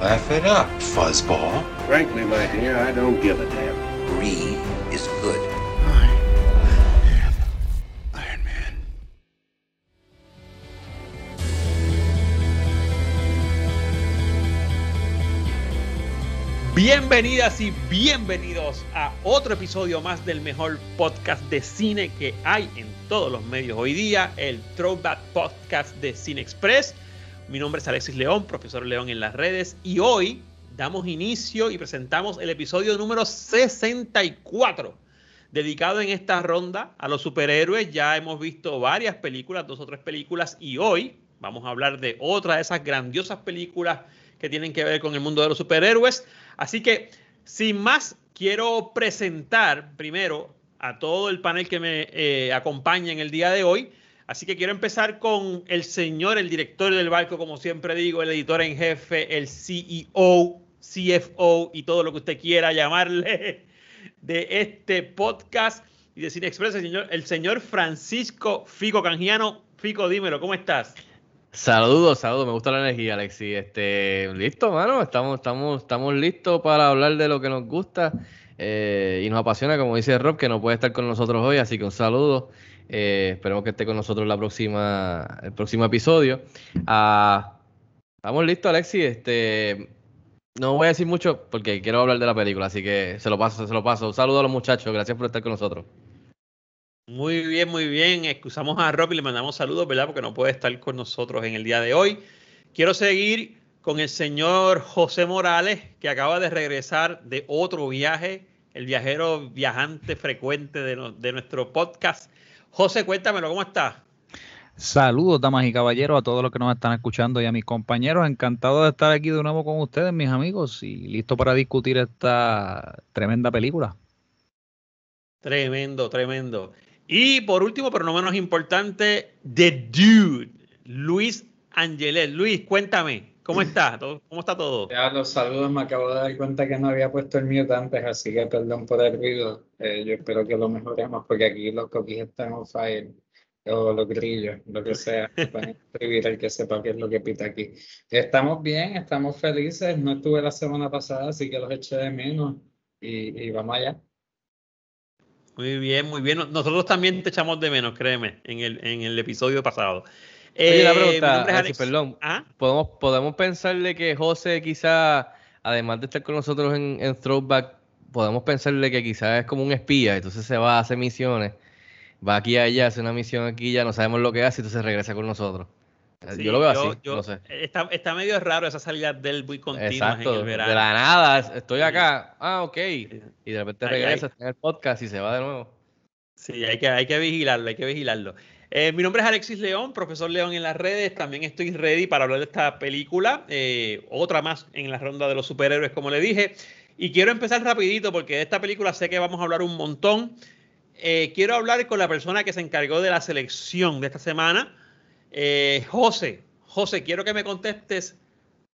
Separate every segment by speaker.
Speaker 1: Laugh it up, fuzzball.
Speaker 2: Frankly, my dear, I don't give a damn.
Speaker 1: Is good.
Speaker 3: Iron Man.
Speaker 4: Bienvenidas y bienvenidos a otro episodio más del mejor podcast de cine que hay en todos los medios hoy día, el Throwback Podcast de Cine Express. Mi nombre es Alexis León, profesor León en las redes, y hoy damos inicio y presentamos el episodio número 64, dedicado en esta ronda a los superhéroes. Ya hemos visto varias películas, dos o tres películas, y hoy vamos a hablar de otra de esas grandiosas películas que tienen que ver con el mundo de los superhéroes. Así que, sin más, quiero presentar primero a todo el panel que me eh, acompaña en el día de hoy. Así que quiero empezar con el señor, el director del barco, como siempre digo, el editor en jefe, el CEO, CFO y todo lo que usted quiera llamarle de este podcast y de Cine Express, el señor, el señor Francisco Fico Canjiano. Fico, dímelo, ¿cómo estás?
Speaker 5: Saludos, saludos, me gusta la energía, Alexi. Este, listo, mano, estamos, estamos, estamos listos para hablar de lo que nos gusta eh, y nos apasiona, como dice Rob, que no puede estar con nosotros hoy, así que un saludo. Eh, esperemos que esté con nosotros la próxima, el próximo episodio. Ah, estamos listos, Alexi. Este, no voy a decir mucho porque quiero hablar de la película, así que se lo paso, se lo paso. Un saludo a los muchachos, gracias por estar con nosotros.
Speaker 4: Muy bien, muy bien. Excusamos a Rob y le mandamos saludos, ¿verdad? Porque no puede estar con nosotros en el día de hoy. Quiero seguir con el señor José Morales, que acaba de regresar de otro viaje, el viajero viajante frecuente de, de nuestro podcast. José, cuéntamelo, ¿cómo estás?
Speaker 6: Saludos, damas y caballeros, a todos los que nos están escuchando y a mis compañeros. Encantado de estar aquí de nuevo con ustedes, mis amigos, y listo para discutir esta tremenda película.
Speaker 4: Tremendo, tremendo. Y por último, pero no menos importante, The Dude, Luis Angelet. Luis, cuéntame, ¿cómo estás? ¿Todo- ¿Cómo está todo?
Speaker 7: Ya los saludos, me acabo de dar cuenta que no había puesto el mute antes, así que perdón por el ruido. Eh, yo espero que lo mejoremos porque aquí los coquis están on fire, o los grillos, lo que sea. Pueden escribir el que sepa qué es lo que pita aquí. Estamos bien, estamos felices. No estuve la semana pasada, así que los eché de menos y, y vamos allá.
Speaker 4: Muy bien, muy bien. Nosotros también te echamos de menos, créeme, en el, en el episodio pasado.
Speaker 5: Oye,
Speaker 4: Eh,
Speaker 5: la
Speaker 4: mi
Speaker 5: pregunta,
Speaker 4: nombre es
Speaker 5: Alexi,
Speaker 4: Alex.
Speaker 5: perdón.
Speaker 4: ¿Ah?
Speaker 5: ¿Podemos, podemos pensarle que José quizá, además de estar con nosotros en, en Throwback, podemos pensarle que quizás es como un espía, entonces se va a hacer misiones, va aquí a allá, hace una misión aquí, ya no sabemos lo que hace, entonces regresa con nosotros.
Speaker 4: Sí,
Speaker 5: yo lo veo
Speaker 4: yo-
Speaker 5: así,
Speaker 4: yo-
Speaker 5: no sé.
Speaker 4: Está, está medio raro esa salida del muy en
Speaker 5: de la nada, es- estoy acá, ah, ok, y de repente regresa, está en el podcast y se va de nuevo.
Speaker 4: Sí, hay que, hay que vigilarlo, hay que vigilarlo. Eh, mi nombre es Alexis León, profesor León en las redes. También estoy ready para hablar de esta película. eh, otra más en la ronda de los superhéroes, como le dije. Y quiero empezar rapidito porque de esta película sé que vamos a hablar un montón. Eh, quiero hablar con la persona que se encargó de la selección de esta semana. Eh, José, José, quiero que me contestes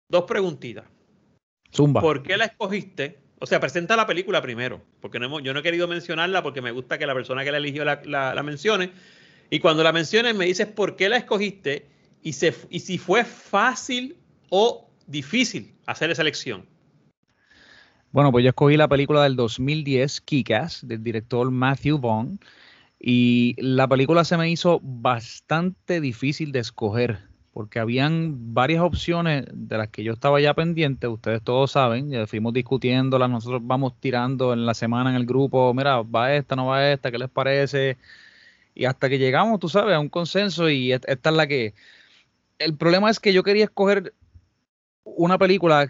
Speaker 4: dos preguntitas.
Speaker 6: Zumba.
Speaker 4: ¿Por qué la escogiste? O sea, presenta la película primero, porque no hemos- yo no he querido mencionarla porque me gusta que la persona que la eligió la, la- la mencione. Y cuando la menciones me dices por qué la escogiste y, se, y si fue fácil o difícil hacer esa elección.
Speaker 6: Bueno, pues yo escogí la película del 2010, Kick-Ass, del director Matthew Vaughn, y la película se me hizo bastante difícil de escoger, porque habían varias opciones de las que yo estaba ya pendiente, ustedes todos saben, ya fuimos discutiéndolas, nosotros vamos tirando en la semana en el grupo, mira, va esta, no va esta, ¿qué les parece? Y hasta que llegamos, tú sabes, a un consenso y esta es la que... El problema es que yo quería escoger una película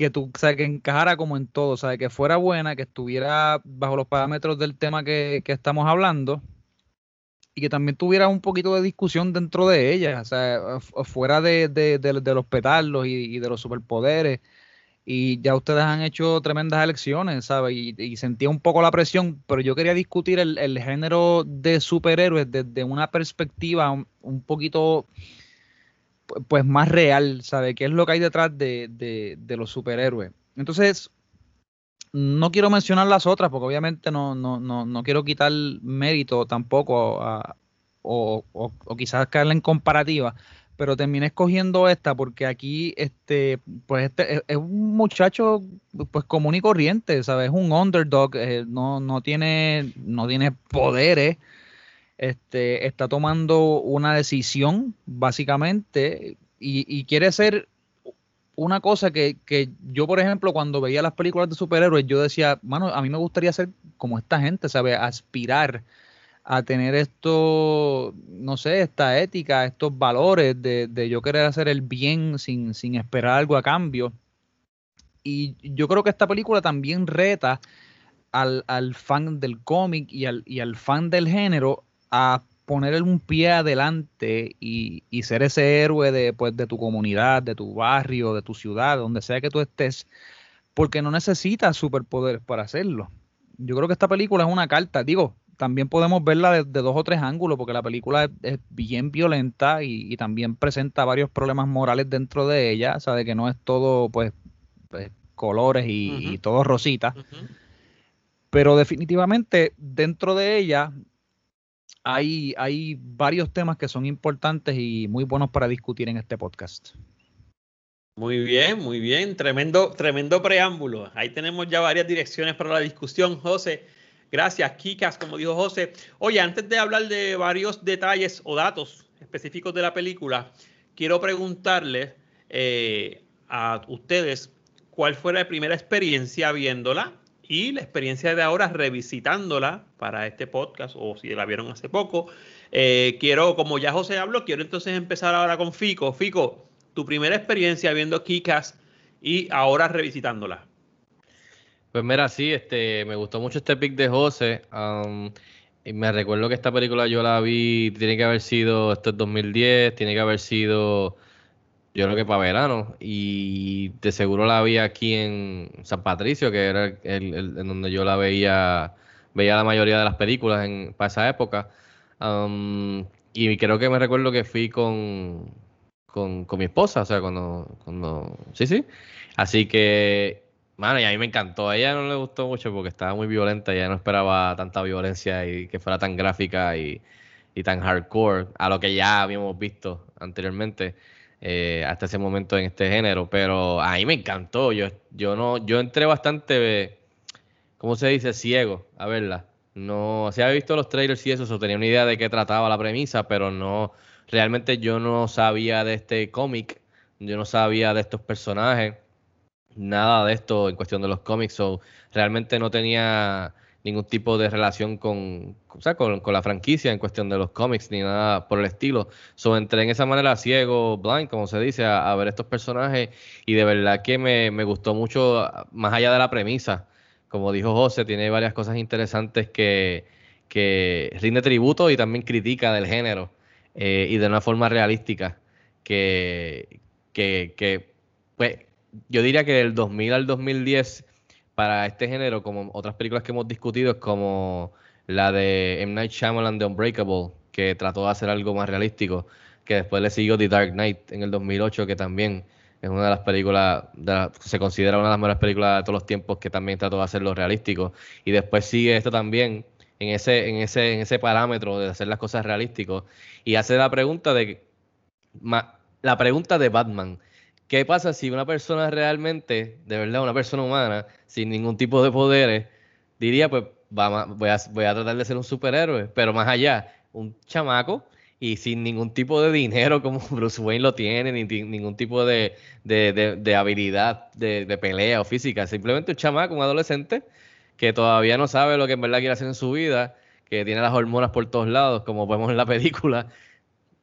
Speaker 6: que tú, o sea, que encajara como en todo, o sea, que fuera buena, que estuviera bajo los parámetros del tema que, que estamos hablando y que también tuviera un poquito de discusión dentro de ella, o sea, fu- fuera de, de- de- los petardos y, y de los superpoderes y ya ustedes han hecho tremendas elecciones, ¿sabes? Y, sentía un poco la presión, pero yo quería discutir el, género de superhéroes desde una perspectiva un, poquito pues más real, ¿sabes? ¿Qué es lo que hay detrás de, los superhéroes? Entonces, no quiero mencionar las otras porque obviamente no, no, no, no quiero quitar mérito tampoco o, o, quizás caerle en comparativa, pero terminé escogiendo esta porque aquí este pues este es, un muchacho pues común y corriente, ¿sabes? Es un underdog, eh, no, no tiene no tiene poderes. Este, está tomando una decisión, básicamente, y, quiere ser una cosa que, yo, por ejemplo, cuando veía las películas de superhéroes, yo decía, mano, a mí me gustaría ser como esta gente, ¿sabes? Aspirar a tener esto, no sé, esta ética, estos valores de, de yo querer hacer el bien sin, sin, esperar algo a cambio. Y yo creo que esta película también reta al, al fan del cómic y al, y al, fan del género a poner un pie adelante y, y, ser ese héroe de, pues, de tu comunidad, de tu barrio, de tu ciudad, donde sea que tú estés, porque no necesitas superpoderes para hacerlo. Yo creo que esta película es una carta, digo, también podemos verla de, dos o tres ángulos, porque la película es, bien violenta y, también presenta varios problemas morales dentro de ella, o sea, de que no es todo, pues, pues colores y, todo rosita. Pero definitivamente dentro de ella hay, hay varios temas que son importantes y muy buenos para discutir en este podcast.
Speaker 4: Muy bien, muy bien. Tremendo, tremendo preámbulo. Ahí tenemos ya varias direcciones para la discusión, José. Gracias, Kikas, como dijo José. Oye, antes de hablar de varios detalles o datos específicos de la película, quiero preguntarles eh, a ustedes cuál fue la primera experiencia viéndola y la experiencia de ahora revisitándola para este podcast o si la vieron hace poco. Eh, quiero, como ya José habló, quiero entonces empezar ahora con Fico. Fico, tu primera experiencia viendo Kikas y ahora revisitándola.
Speaker 5: Pues mira, sí, este, me gustó mucho este pick de José. y me recuerdo que esta película yo la vi, tiene que haber sido, esto es 2010, tiene que haber sido, yo creo que para verano. Y de seguro la vi aquí en San Patricio, que era el, en donde yo la veía, veía la mayoría de las películas en, para esa época. y creo que me recuerdo que fui con, con, con mi esposa, o sea, cuando, cuando, sí, sí. Así que Mano, y a mí me encantó. A ella no le gustó mucho porque estaba muy violenta. Ella no esperaba tanta violencia y que fuera tan gráfica y, tan hardcore a lo que ya habíamos visto anteriormente eh, hasta ese momento en este género. Pero a mí me encantó. Yo, yo no, yo entré bastante, ¿cómo se dice? Ciego a verla. No, se había visto los trailers y eso, o tenía una idea de qué trataba la premisa, pero no, realmente yo no sabía de este cómic, yo no sabía de estos personajes nada de esto en cuestión de los cómics, o realmente no tenía ningún tipo de relación con, con, la franquicia en cuestión de los cómics ni nada por el estilo. So, entré en esa manera ciego, blind, como se dice, a, ver estos personajes y de verdad que me, gustó mucho, más allá de la premisa. Como dijo José, tiene varias cosas interesantes que, que rinde tributo y también critica del género eh, y de una forma realística que, que, que pues, yo diría que del 2000 al 2010 para este género, como otras películas que hemos discutido, es como la de M. Night Shyamalan de Unbreakable, que trató de hacer algo más realístico, que después le siguió The Dark Knight en el 2008, que también es una de las películas, se considera una de las mejores películas de todos los tiempos, que también trató de hacerlo realístico. Y después sigue esto también en ese, en ese, en ese parámetro de hacer las cosas realísticos. Y hace la pregunta de la pregunta de Batman ¿Qué pasa si una persona realmente, de verdad, una persona humana, sin ningún tipo de poderes, diría, pues voy, a, voy a tratar de ser un superhéroe, pero más allá, un chamaco y sin ningún tipo de dinero como Bruce Wayne lo tiene, ni ningún tipo de, habilidad de, pelea o física, simplemente un chamaco, un adolescente que todavía no sabe lo que en verdad quiere hacer en su vida, que tiene las hormonas por todos lados, como vemos en la película,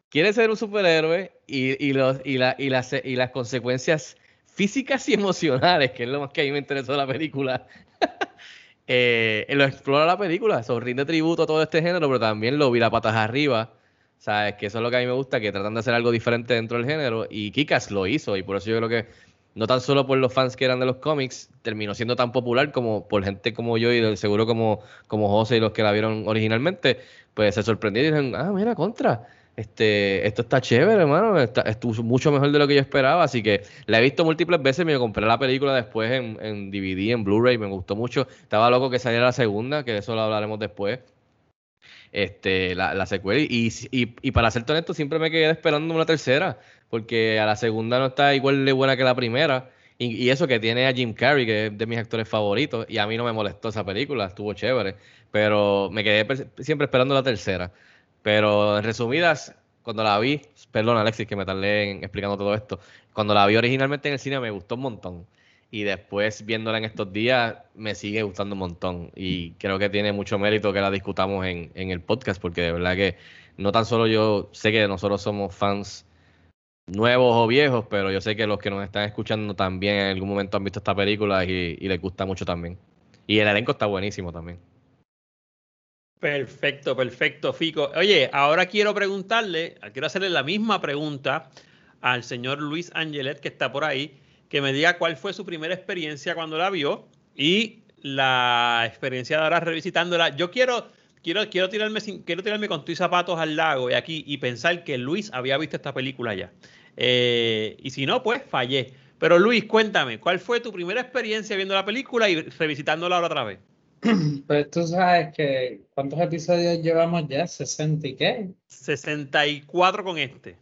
Speaker 5: quiere ser un superhéroe y, las, consecuencias físicas y emocionales, que es lo más que a mí me interesó de la película, eh, lo explora la película, so, rinde tributo a todo este género, pero también lo vi la patas arriba, ¿sabes? Que eso es lo que a mí me gusta, que tratan de hacer algo diferente dentro del género, y Kikas lo hizo, y por eso yo creo que no tan solo por los fans que eran de los cómics, terminó siendo tan popular como por gente como yo y seguro como, como José y los que la vieron originalmente, pues se sorprendieron y dijeron, ah, mira, contra, este, esto está chévere, hermano, estuvo mucho mejor de lo que yo esperaba, así que la he visto múltiples veces, me compré la película después en, en DVD, en Blu-ray, me gustó mucho, estaba loco que saliera la segunda, que de eso lo hablaremos después, este, la, la secuela. Y, y, y, para ser honesto, siempre me quedé esperando una tercera, porque a la segunda no está igual de buena que la primera. Y, y, eso que tiene a Jim Carrey, que es de mis actores favoritos, y a mí no me molestó esa película, estuvo chévere, pero me quedé siempre esperando la tercera. Pero en resumidas, cuando la vi, perdón Alexis que me tardé en explicando todo esto, cuando la vi originalmente en el cine me gustó un montón y después viéndola en estos días me sigue gustando un montón y creo que tiene mucho mérito que la discutamos en, en, el podcast porque de verdad que no tan solo yo sé que nosotros somos fans nuevos o viejos, pero yo sé que los que nos están escuchando también en algún momento han visto esta película y, y les gusta mucho también. Y el elenco está buenísimo también.
Speaker 4: Perfecto, perfecto, Fico. Oye, ahora quiero preguntarle, quiero hacerle la misma pregunta al señor Luis Angelet que está por ahí que me diga cuál fue su primera experiencia cuando la vio y la experiencia de ahora revisitándola. Yo quiero, quiero, quiero, tirarme, quiero tirarme con tus zapatos al lago y aquí y pensar que Luis había visto esta película ya. Eh, y si no, pues fallé. Pero Luis, cuéntame, ¿cuál fue tu primera experiencia viendo la película y revisitándola ahora otra vez?
Speaker 7: Pues tú sabes que, ¿cuántos episodios llevamos ya? ¿60 y qué?
Speaker 4: 64 con este.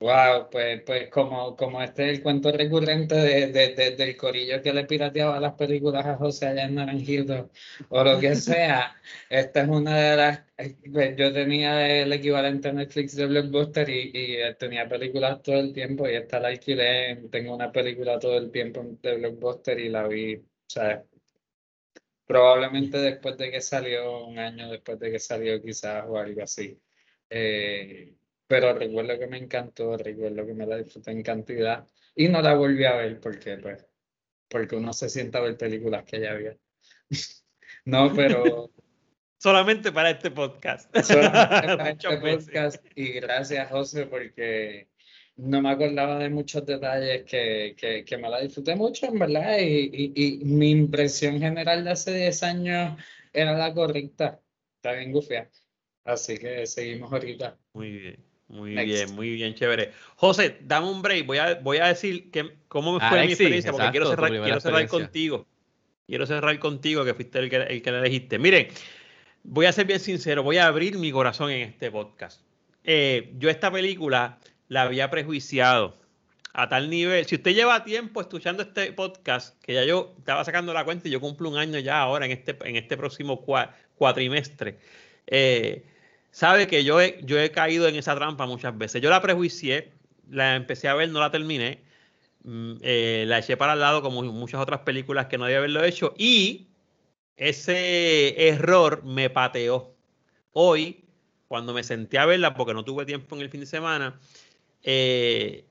Speaker 7: Wow, pues, pues como, como este es el cuento recurrente de, de, de, del corillo que le pirateaba las películas a José allá en Naranjito o lo que sea, esta es una de las, pues, yo tenía el equivalente a Netflix de Blockbuster y, y eh, tenía películas todo el tiempo y esta la alquilé, tengo una película todo el tiempo de Blockbuster y la vi, o sea, probablemente después de que salió, un año después de que salió quizás o algo así. Eh, pero recuerdo que me encantó, recuerdo que me la disfruté en cantidad y no la volví a ver porque, pues, porque uno se sienta a ver películas que ya había. no, pero...
Speaker 4: Solamente para este podcast.
Speaker 7: Solamente para este podcast y gracias José porque no me acordaba de muchos detalles que, que, que me la disfruté mucho, en verdad, y, y, y, mi impresión general de hace 10 años era la correcta. Está bien gufia. Así que seguimos ahorita.
Speaker 4: Muy bien. Muy Next. bien, muy bien, chévere. José, dame un break. Voy a, voy a decir que, cómo me fue mi experiencia, porque exacto, quiero cerrar, quiero cerrar contigo. Quiero cerrar contigo, que fuiste el que, el que la elegiste. Miren, voy a ser bien sincero, voy a abrir mi corazón en este podcast. Eh, yo esta película la había prejuiciado a tal nivel. Si usted lleva tiempo escuchando este podcast, que ya yo estaba sacando la cuenta y yo cumplo un año ya ahora en este, en este próximo cuatrimestre. Eh, sabe que yo he, yo he caído en esa trampa muchas veces. Yo la prejuicié, la empecé a ver, no la terminé, mm, eh, la eché para el lado como muchas otras películas que no debía haberlo hecho y ese error me pateó. Hoy, cuando me senté a verla, porque no tuve tiempo en el fin de semana, eh,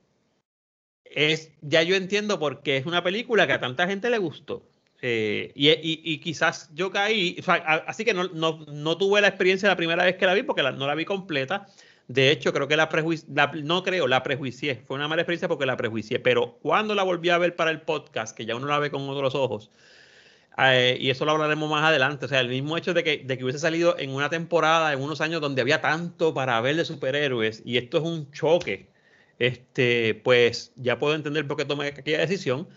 Speaker 4: es, ya yo entiendo por qué es una película que a tanta gente le gustó. Eh, y, y, quizás yo caí, así que no, no, no, tuve la experiencia la primera vez que la vi porque la, no la vi completa. De hecho, creo que la prejuicié, no creo, la prejuicié. Fue una mala experiencia porque la prejuicié. Pero cuando la volví a ver para el podcast, que ya uno la ve con otros ojos, eh, y eso lo hablaremos más adelante, o sea, el mismo hecho de que, de que hubiese salido en una temporada, en unos años donde había tanto para ver de superhéroes, y esto es un choque, este, pues ya puedo entender por qué tomé aquella decisión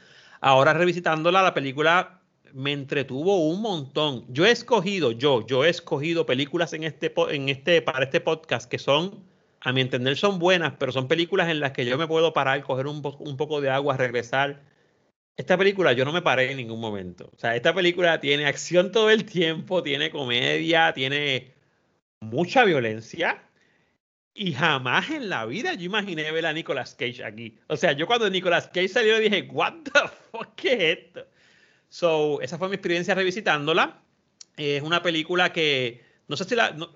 Speaker 4: Ahora revisitándola, la película me entretuvo un montón. Yo he escogido, yo, yo he escogido películas en este, en este, para este podcast que son, a mi entender, son buenas, pero son películas en las que yo me puedo parar, coger un, un poco de agua, regresar. Esta película yo no me paré en ningún momento. O sea, esta película tiene acción todo el tiempo, tiene comedia, tiene mucha violencia, y jamás en la vida yo imaginé ver a Nicolas Cage aquí. O sea, yo cuando Nicolas Cage salió dije, what the fuck, ¿qué es esto? So, esa fue mi experiencia revisitándola. Es una película que, no sé si la, no,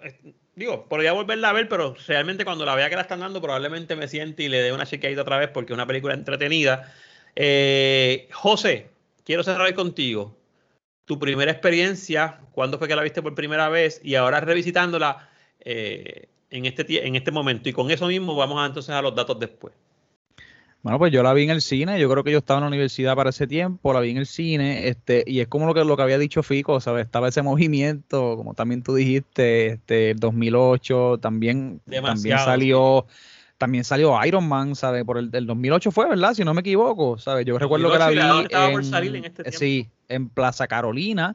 Speaker 4: digo, podría volverla a ver, pero realmente cuando la vea que la están dando, probablemente me siente y le dé una chequeadita otra vez porque es una película entretenida. Eh, José, quiero cerrar contigo. Tu primera experiencia, ¿cuándo fue que la viste por primera vez? Y ahora revisitándola, eh, en este, en este momento. Y con eso mismo vamos a, entonces a los datos después.
Speaker 6: Bueno, pues yo la vi en el cine, yo creo que yo estaba en la universidad para ese tiempo, la vi en el cine, este, y es como lo que, lo que había dicho Fico, ¿sabes? Estaba ese movimiento, como también tú dijiste, este, el 2008, también, también salió, también salió Iron Man, ¿sabes? Por el del 2008 fue, ¿verdad? Si no me equivoco, ¿sabes? Yo recuerdo que la
Speaker 4: 2008 y la
Speaker 6: vi
Speaker 4: por
Speaker 6: en,
Speaker 4: salir en este
Speaker 6: sí, en Plaza Carolina,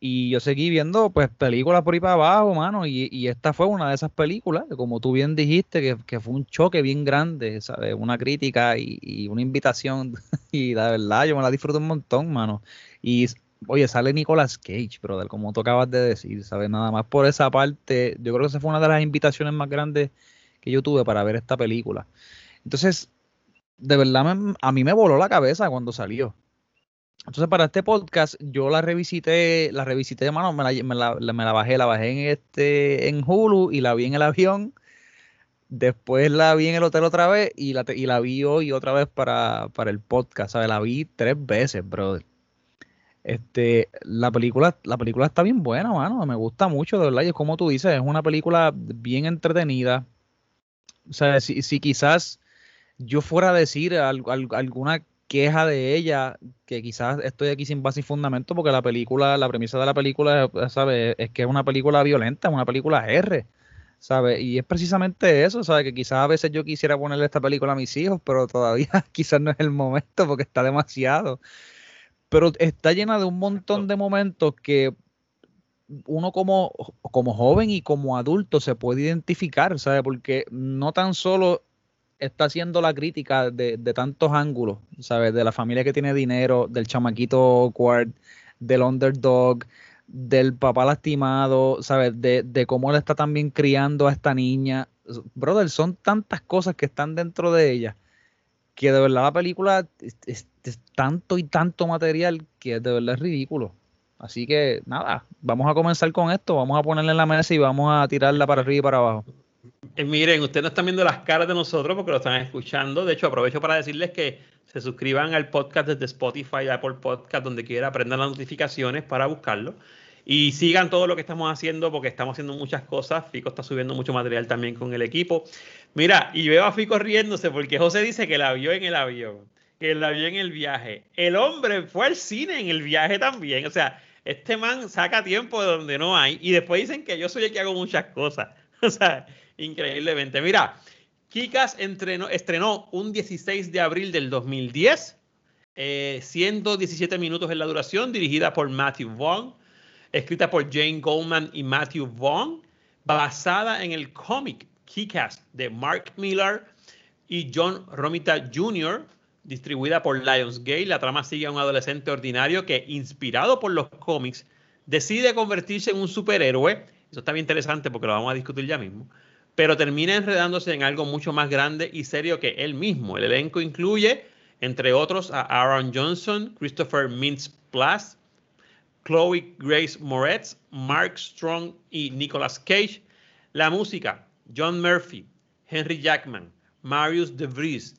Speaker 6: y yo seguí viendo pues películas por ahí para abajo, mano, y, y esta fue una de esas películas, como tú bien dijiste, que, que fue un choque bien grande, ¿sabes? Una crítica y, y una invitación, y la verdad yo me la disfruto un montón, mano. Y oye, sale Nicolas Cage, brother, como tú acabas de decir, ¿sabes? Nada más por esa parte, yo creo que esa fue una de las invitaciones más grandes que yo tuve para ver esta película. Entonces, de verdad, a mí me voló la cabeza cuando salió. Entonces, para este podcast, yo la revisité, la revisité, mano, me la, me la- bajé, la bajé en este, en Hulu y la vi en el avión. Después la vi en el hotel otra vez y la, y la vi hoy otra vez para, para el podcast, ¿sabes? La vi tres veces, brother. Este, la película, la película está bien buena, mano. Me gusta mucho, de verdad. Y es como tú dices, es una película bien entretenida. O sea, si, si quizás yo fuera a decir al- al- alguna queja de ella, que quizás estoy aquí sin base y fundamento, porque la película, la premisa de la película, ¿sabes? Es que es una película violenta, una película R, ¿sabes? Y es precisamente eso, ¿sabes? Que quizás a veces yo quisiera ponerle esta película a mis hijos, pero todavía quizás no es el momento porque está demasiado. Pero está llena de un montón de momentos que uno como, como joven y como adulto se puede identificar, ¿sabes? Porque no tan solo está haciendo la crítica de, tantos ángulos, ¿sabes? De la familia que tiene dinero, del chamaquito awkward, del underdog, del papá lastimado, ¿sabes? De, cómo él está también criando a esta niña. Brother, son tantas cosas que están dentro de ella que de verdad la película es, es- es tanto y tanto material que de verdad es ridículo. Así que nada, vamos a comenzar con esto, vamos a ponerla en la mesa y vamos a tirarla para arriba y para abajo.
Speaker 4: Eh, miren, ustedes no están viendo las caras de nosotros porque lo están escuchando. De hecho, aprovecho para decirles que se suscriban al podcast desde Spotify, Apple Podcast, donde quiera, aprendan las notificaciones para buscarlo. Y sigan todo lo que estamos haciendo porque estamos haciendo muchas cosas. Fico está subiendo mucho material también con el equipo. Mira, y veo a Fico riéndose porque José dice que la vio en el avión, que la vio en el viaje. El hombre fue al cine en el viaje también. O sea, este man saca tiempo de donde no hay y después dicen que yo soy el que hago muchas cosas. O sea, increíblemente. Mira, Kikas estrenó un 16 de abril del 2010, eh, 117 minutos en la duración, dirigida por Matthew Vaughn, escrita por Jane Goldman y Matthew Vaughn, basada en el cómic Kikas de Mark Miller y John Romita Jr., distribuida por Lionsgate. La trama sigue a un adolescente ordinario que, inspirado por los cómics, decide convertirse en un superhéroe. Eso está bien interesante porque lo vamos a discutir ya mismo. Pero termina enredándose en algo mucho más grande y serio que él mismo. El elenco incluye, entre otros, a Aaron Johnson, Christopher Mintz-Plasse, Chloe Grace Moretz, Mark Strong y Nicolas Cage. La música, John Murphy, Henry Jackman, Marius De Vries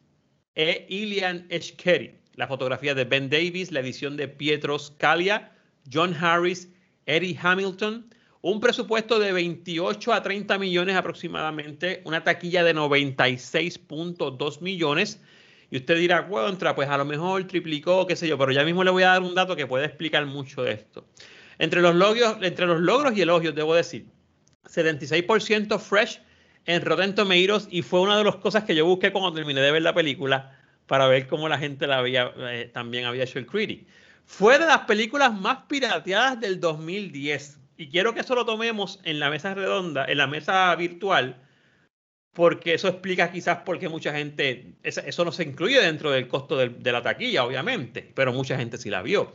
Speaker 4: e Ilian Eshkeri. La fotografía de Ben Davis, la edición de Pietro Scalia, John Harris, Eddie Hamilton. Un presupuesto de 28 a 30 millones aproximadamente, una taquilla de 96.2 millones. Y usted dirá, contra, pues a lo mejor triplicó, qué sé yo, pero ya mismo le voy a dar un dato que puede explicar mucho de esto. Entre los logros, entre los logros y elogios, debo decir, 76% fresh en Rotten Tomatoes y fue una de las cosas que yo busqué cuando terminé de ver la película para ver cómo la gente la había, eh, también había hecho el critic. Fue de las películas más pirateadas del 2010 y quiero que eso lo tomemos en la mesa redonda, en la mesa virtual, porque eso explica quizás por qué mucha gente, eso, no se incluye dentro del costo de la taquilla, obviamente, pero mucha gente sí la vio.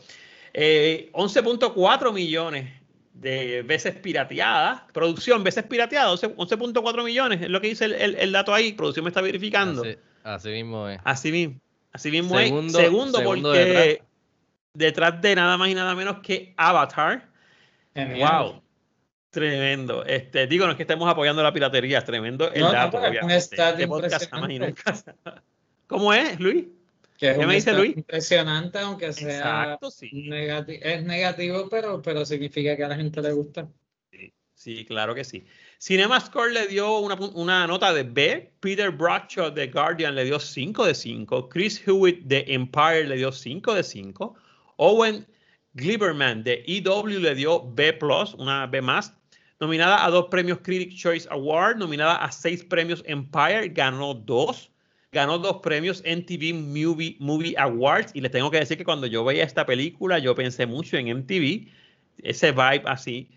Speaker 4: Eh, 11.4 millones de veces pirateadas, producción veces pirateada, 11 11.4 millones, es lo que dice el, el- el dato ahí, producción me está verificando.
Speaker 5: Así, así mismo es.
Speaker 4: Así mismo, así mismo
Speaker 5: Segundo-
Speaker 4: es. Segundo,
Speaker 5: segundo
Speaker 4: porque
Speaker 5: detrás.
Speaker 4: detrás. de nada más y nada menos que Avatar.
Speaker 7: Genial.
Speaker 4: Wow. Tremendo. Este, digo, no es que estemos apoyando la piratería, es tremendo el
Speaker 7: No, no,
Speaker 4: dato,
Speaker 7: un
Speaker 4: obviamente. Este podcast jamás y
Speaker 7: impresionante.
Speaker 4: nunca. ¿Cómo es, Luis?
Speaker 7: Que es
Speaker 4: ¿Qué
Speaker 7: un
Speaker 4: me dice Luis?
Speaker 7: impresionante, aunque sea
Speaker 4: Exacto, sí.
Speaker 7: negati- es negativo, pero, pero significa que a la gente le gusta.
Speaker 4: Sí, claro que sí. CinemaScore le dio una, una, nota de B. Peter Bradshaw de Guardian le dio 5 de 5. Chris Hewitt de Empire le dio 5 de 5. Owen Gliberman de EW le dio B, una B más. Nominada a dos premios Critics Choice Award, nominada a seis premios Empire, ganó dos. Ganó dos premios MTV Movie, Movie Awards. Y les tengo que decir que cuando yo veía esta película, yo pensé mucho en MTV, ese vibe así.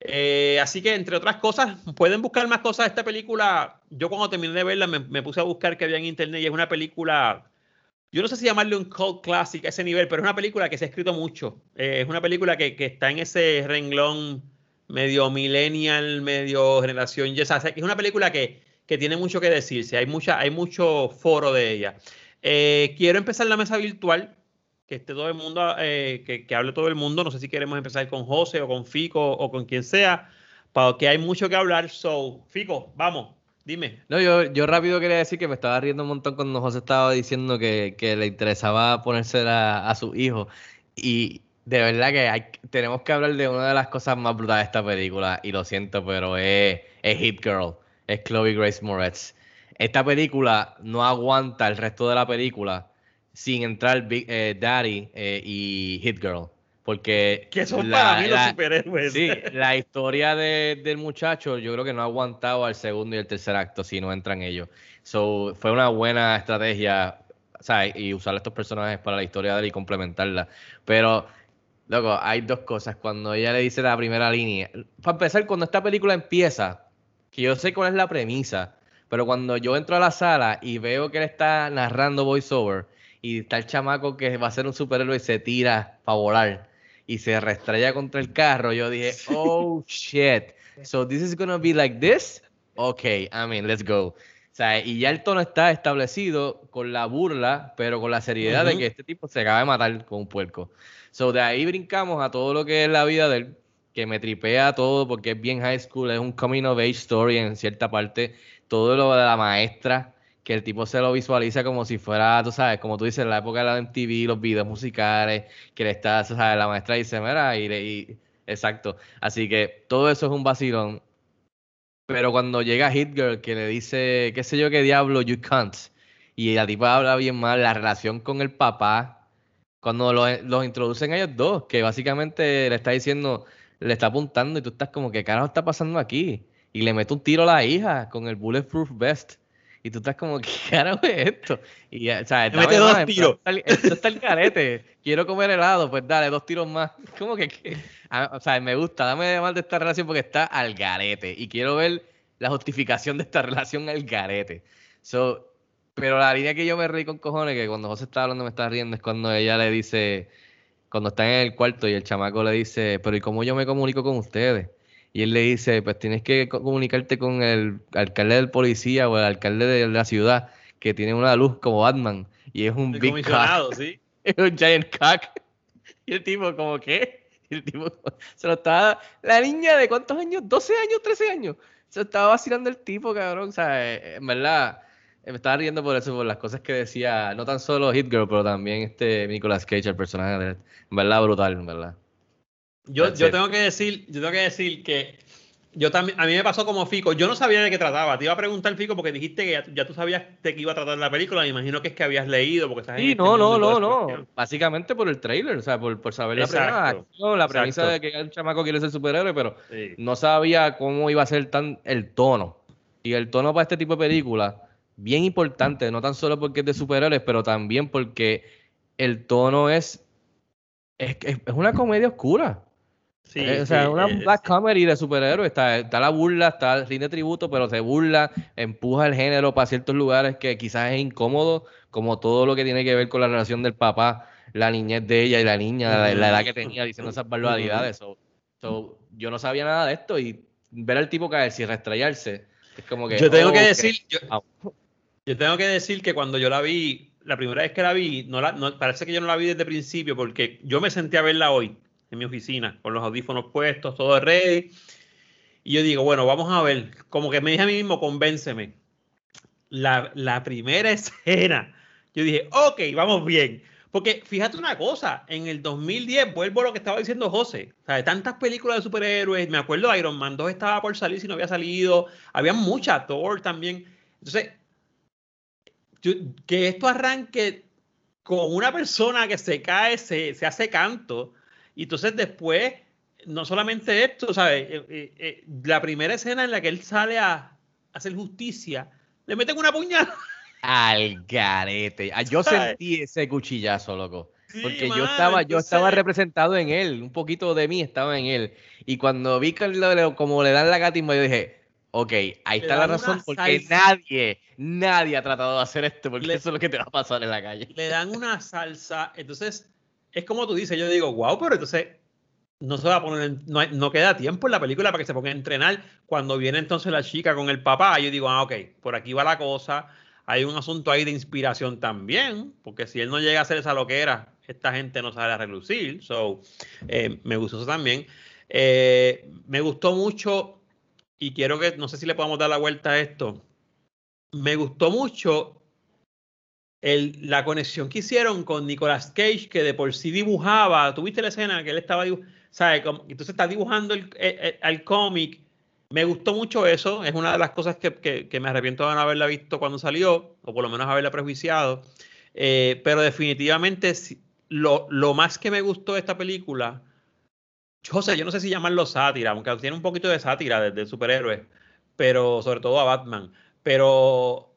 Speaker 4: Eh, así que, entre otras cosas, pueden buscar más cosas de esta película. Yo cuando terminé de verla me, me, puse a buscar que había en internet y es una película, yo no sé si llamarle un cult classic a ese nivel, pero es una película que se ha escrito mucho. Eh, es una película que, está en ese renglón medio millennial, medio generación. O sea, es una película que, que, tiene mucho que decirse, hay, mucha, hay mucho foro de ella. Eh, quiero empezar la mesa virtual que esté todo el mundo, eh, que, que, hable todo el mundo. No sé si queremos empezar con José o con Fico o con quien sea, porque hay mucho que hablar. So, Fico, vamos, dime.
Speaker 5: No, yo, yo rápido quería decir que me estaba riendo un montón cuando José estaba diciendo que, que le interesaba ponerse a, a su hijo. Y de verdad que hay, tenemos que hablar de una de las cosas más brutales de esta película, y lo siento, pero es, es Hit Girl, es Chloe Grace Moretz. Esta película no aguanta el resto de la película sin entrar Big, eh, Daddy eh, y Hit Girl. Porque.
Speaker 4: Que son la, para mí los superhéroes.
Speaker 5: Sí, la historia de, del muchacho, yo creo que no ha aguantado al segundo y el tercer acto si no entran ellos. So, fue una buena estrategia, ¿sabes? Y usar estos personajes para la historia de él y complementarla. Pero, loco, hay dos cosas. Cuando ella le dice la primera línea. Para empezar, cuando esta película empieza, que yo sé cuál es la premisa, pero cuando yo entro a la sala y veo que él está narrando voiceover y está el chamaco que va a ser un superhéroe y se tira para volar y se restrella contra el carro, yo dije, oh shit, so this is gonna be like this? Ok, I mean, let's go. O sea, y ya el tono está establecido con la burla, pero con la seriedad uh -huh. de que este tipo se acaba de matar con un puerco. So de ahí brincamos a todo lo que es la vida de él, que me tripea todo porque es bien high school, es un coming of age story en cierta parte, todo lo de la maestra, que el tipo se lo visualiza como si fuera, tú sabes, como tú dices, la época de la MTV, los videos musicales, que le está, sabes, la maestra dice, mira, y, y, exacto. Así que todo eso es un vacilón. Pero cuando llega Hit Girl, que le dice, qué sé yo, qué diablo, you can't, y la tipa habla bien mal, la relación con el papá, cuando los, los introducen ellos dos, que básicamente le está diciendo, le está apuntando, y tú estás como, ¿qué carajo está pasando aquí? Y le mete un tiro a la hija con el Bulletproof Vest. Y tú estás como, ¿qué carajo es esto? Y, o sea,
Speaker 4: Me mete dos tiros.
Speaker 5: Esto, está el carete. Quiero comer helado, pues dale, dos tiros más. Como que, que o sea, me gusta, dame más de esta relación porque está al garete. Y quiero ver la justificación de esta relación al garete. So, pero la línea que yo me reí con cojones, que cuando José está hablando me está riendo, es cuando ella le dice, cuando está en el cuarto y el chamaco le dice, pero ¿y cómo yo me comunico con ustedes? Y él le dice, pues tienes que comunicarte con el alcalde del policía o el alcalde de la ciudad que tiene una luz como Batman y es un
Speaker 4: el
Speaker 5: big
Speaker 4: cock. ¿sí?
Speaker 5: Es un giant cock. Y el tipo como, ¿qué? Y el tipo se lo estaba... La niña de cuántos años? ¿12 años? ¿13 años? Se estaba vacilando el tipo, cabrón. O sea, en verdad, me estaba riendo por eso, por las cosas que decía, no tan solo Hit Girl, pero también este Nicolas Cage, el personaje de... En verdad, brutal, en verdad.
Speaker 4: Yo, yo tengo que decir, yo tengo que decir que yo también, a mí me pasó como Fico, yo no sabía de qué trataba, te iba a preguntar Fico porque dijiste que ya, ya tú sabías de qué iba a tratar la película, me imagino que es que habías leído porque estás
Speaker 5: Sí,
Speaker 4: en
Speaker 5: no,
Speaker 4: este
Speaker 5: no, no, no, básicamente por el trailer, o sea, por, por saber
Speaker 4: Exacto.
Speaker 5: la acción, la premisa
Speaker 4: Exacto.
Speaker 5: de que el chamaco quiere ser superhéroe, pero
Speaker 4: Sí.
Speaker 5: no sabía cómo iba a ser tan el tono. Y el tono para este tipo de película, bien importante, no tan solo porque es de superhéroes, pero también porque el tono es es una comedia oscura.
Speaker 4: Sí,
Speaker 5: Eh, o sea,
Speaker 4: sí,
Speaker 5: una
Speaker 4: eh,
Speaker 5: black comedy de superhéroes. Está, está la burla, está el rinde tributo, pero se burla, empuja el género para ciertos lugares que quizás es incómodo, como todo lo que tiene que ver con la relación del papá, la niñez de ella y la niña, la, la edad que tenía diciendo esas barbaridades. So- so, yo no sabía nada de esto y ver al tipo caerse y restrellarse es como que.
Speaker 4: Yo tengo
Speaker 5: oh,
Speaker 4: que decir, yo,
Speaker 5: Ah.
Speaker 4: yo tengo que decir que cuando yo la vi, la primera vez que la vi, no la, no- parece que yo no la vi desde el principio porque yo me senté a verla hoy en mi oficina con los audífonos puestos, todo ready. Y yo digo, bueno, vamos a ver. Como que me dije a mí mismo, convénceme. La, la primera escena, yo dije, ok, vamos bien. Porque fíjate una cosa, en el 2010, vuelvo a lo que estaba diciendo José, o sea, de tantas películas de superhéroes, me acuerdo Iron Man 2 estaba por salir si no había salido, había mucha Thor también. Entonces, que esto arranque con una persona que se cae, se, se hace canto, y entonces después, no solamente esto, ¿sabes? Eh, eh, eh, la primera escena en la que él sale a, hacer justicia, le meten una puñalada.
Speaker 5: Al garete. Ah, yo sentí ese cuchillazo, loco. porque yo estaba, yo estaba representado en él, un poquito de mí estaba en él. Y cuando vi como le dan la gatimba, yo dije, ok, ahí está la razón porque nadie, nadie ha tratado de hacer esto, porque eso es lo que te va a pasar en la calle.
Speaker 4: Le dan una salsa, entonces es como tú dices, yo digo, wow, pero entonces no se va a poner, no, no, queda tiempo en la película para que se ponga a entrenar. Cuando viene entonces la chica con el papá, yo digo, ah, ok, por aquí va la cosa. Hay un asunto ahí de inspiración también, porque si él no llega a hacer esa loquera, esta gente no sale a relucir. So, eh, me gustó eso también. Eh, me gustó mucho, y quiero que, no sé si le podemos dar la vuelta a esto. Me gustó mucho el, la conexión que hicieron con Nicolas Cage, que de por sí dibujaba. ¿Tuviste la escena que él estaba dibujando? Entonces está dibujando el, el, cómic. Me gustó mucho eso. Es una de las cosas que, que, me arrepiento de no haberla visto cuando salió, o por lo menos haberla prejuiciado. Eh, pero definitivamente lo, lo, más que me gustó de esta película, José, yo no sé si llamarlo sátira, aunque tiene un poquito de sátira de, de superhéroes, pero sobre todo a Batman. Pero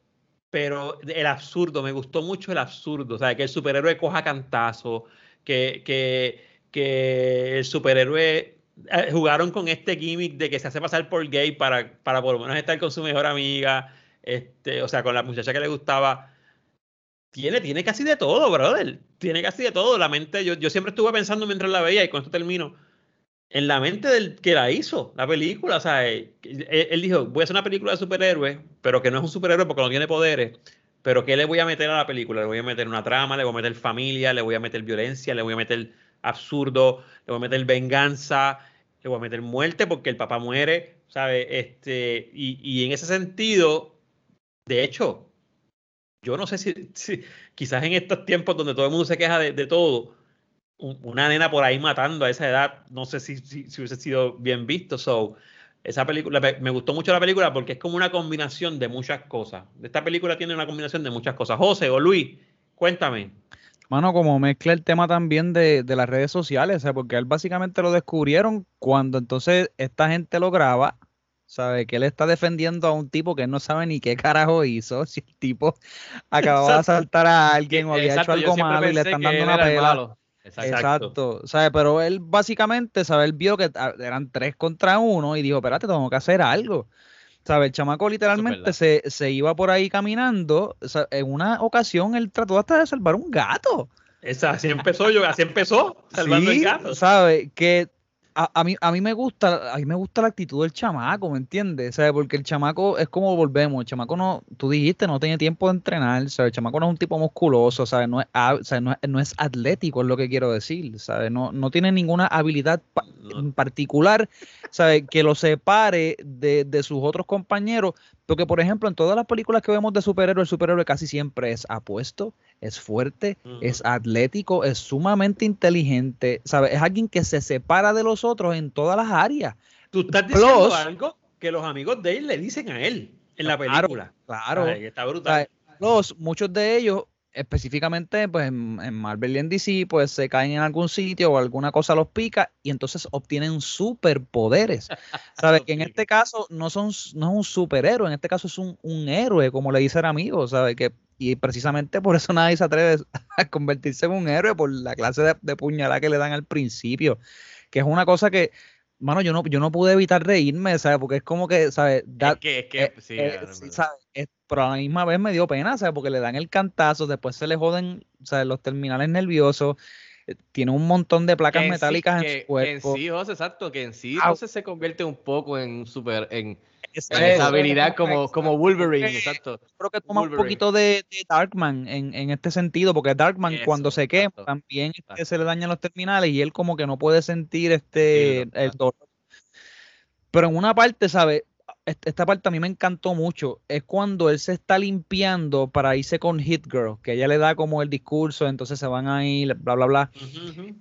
Speaker 4: pero el absurdo, me gustó mucho el absurdo, o sea, que el superhéroe coja cantazo, que, que, que el superhéroe eh, jugaron con este gimmick de que se hace pasar por gay para, para por lo menos estar con su mejor amiga, este, o sea, con la muchacha que le gustaba. Tiene, tiene casi de todo, brother. Tiene casi de todo. La mente, yo, yo siempre estuve pensando mientras la veía, y con esto termino, en la mente del que la hizo, la película. O sea, él, él, dijo, voy a hacer una película de superhéroes, pero que no es un superhéroe porque no tiene poderes. Pero ¿qué le voy a meter a la película? Le voy a meter una trama, le voy a meter familia, le voy a meter violencia, le voy a meter absurdo, le voy a meter venganza, le voy a meter muerte porque el papá muere, ¿sabe? Este, y, y en ese sentido, de hecho, yo no sé si, quizás en estos tiempos donde todo el mundo se queja de, de todo, una nena por ahí matando a esa edad, no sé si, si, si hubiese sido bien visto. So, esa película, me gustó mucho la película porque es como una combinación de muchas cosas. Esta película tiene una combinación de muchas cosas. José o Luis, cuéntame.
Speaker 6: Mano, como mezcla el tema también de, de las redes sociales, porque él básicamente lo descubrieron cuando entonces esta gente lo graba, sabe que él está defendiendo a un tipo que no sabe ni qué carajo hizo, si el tipo acababa de asaltar a alguien o había hecho algo malo y le están dando una pela. Exacto. Exacto. Pero él básicamente, ¿sabe? Él vio que eran tres contra uno y dijo, espérate, tengo que hacer algo. ¿Sabe? El chamaco literalmente se, se, iba por ahí caminando. en una ocasión él trató hasta de salvar un gato.
Speaker 4: Esa, así empezó yo, así empezó, salvando el gato.
Speaker 6: ¿Sabe? Que a, mí, a mí me gusta, a mí me gusta la actitud del chamaco, ¿me entiendes? ¿Sabes? Porque el chamaco es como volvemos, el chamaco no, tú dijiste, no tiene tiempo de entrenar, ¿sabes? El chamaco no es un tipo musculoso, ¿sabes? No es, no, es atlético, es lo que quiero decir, ¿sabes? No, no tiene ninguna habilidad en particular, ¿sabes? Que lo separe de, de sus otros compañeros, porque por ejemplo, en todas las películas que vemos de superhéroe, el superhéroe casi siempre es apuesto, es fuerte, es atlético, es sumamente inteligente, ¿sabes? Es alguien que se separa de los otros en todas las áreas.
Speaker 4: Tú estás diciendo algo que los amigos de él le dicen a él en la película.
Speaker 6: Claro, está brutal. Los, muchos de ellos específicamente pues en, Marvel y en DC pues se caen en algún sitio o alguna cosa los pica y entonces obtienen superpoderes. ¿Sabes? que en este caso no son no es un superhéroe, en este caso es un, un héroe, como le dice el amigo, ¿sabes? Que y precisamente por eso nadie se atreve a convertirse en un héroe por la clase de, de puñalada que le dan al principio, que es una cosa que, mano, yo no, yo no pude evitar reírme, ¿sabes? Porque es como que, ¿sabes?
Speaker 5: es que, es que,
Speaker 6: eh, sí, eh, ¿sabes? pero a la misma vez me dio pena, ¿sabes? Porque le dan el cantazo, después se le joden, ¿sabes? Los terminales nerviosos, tiene un montón de placas metálicas en su cuerpo.
Speaker 5: En sí, José, exacto, que en sí entonces se convierte un poco en super, en esa habilidad como, como Wolverine, exacto.
Speaker 6: Creo que toma un poquito de, Darkman en, en, este sentido, porque Darkman cuando se quema también se le dañan los terminales y él como que no puede sentir este el dolor. Pero en una parte, ¿sabes? Est- esta parte a mí me encantó mucho. Es cuando él se está limpiando para irse con Hit Girl, que ella le da como el discurso, entonces se van a ir, bla, bla, bla.
Speaker 4: Ujú, ujú.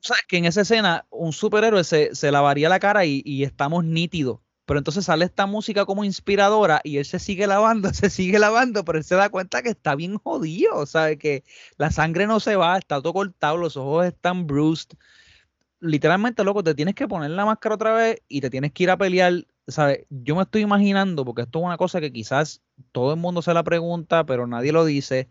Speaker 6: sabes que en esa escena un superhéroe se, se lavaría la cara y, y estamos nítidos. Pero entonces sale esta música como inspiradora y él se sigue lavando, se sigue lavando, pero él se da cuenta que está bien jodido, ¿sabes? Que la sangre no se va, está todo cortado, los ojos están bruised. Literalmente, loco, te tienes que poner la máscara otra vez y te tienes que ir a pelear, ¿sabes? Yo me estoy imaginando, porque esto es una cosa que quizás todo el mundo se la pregunta, pero nadie lo dice,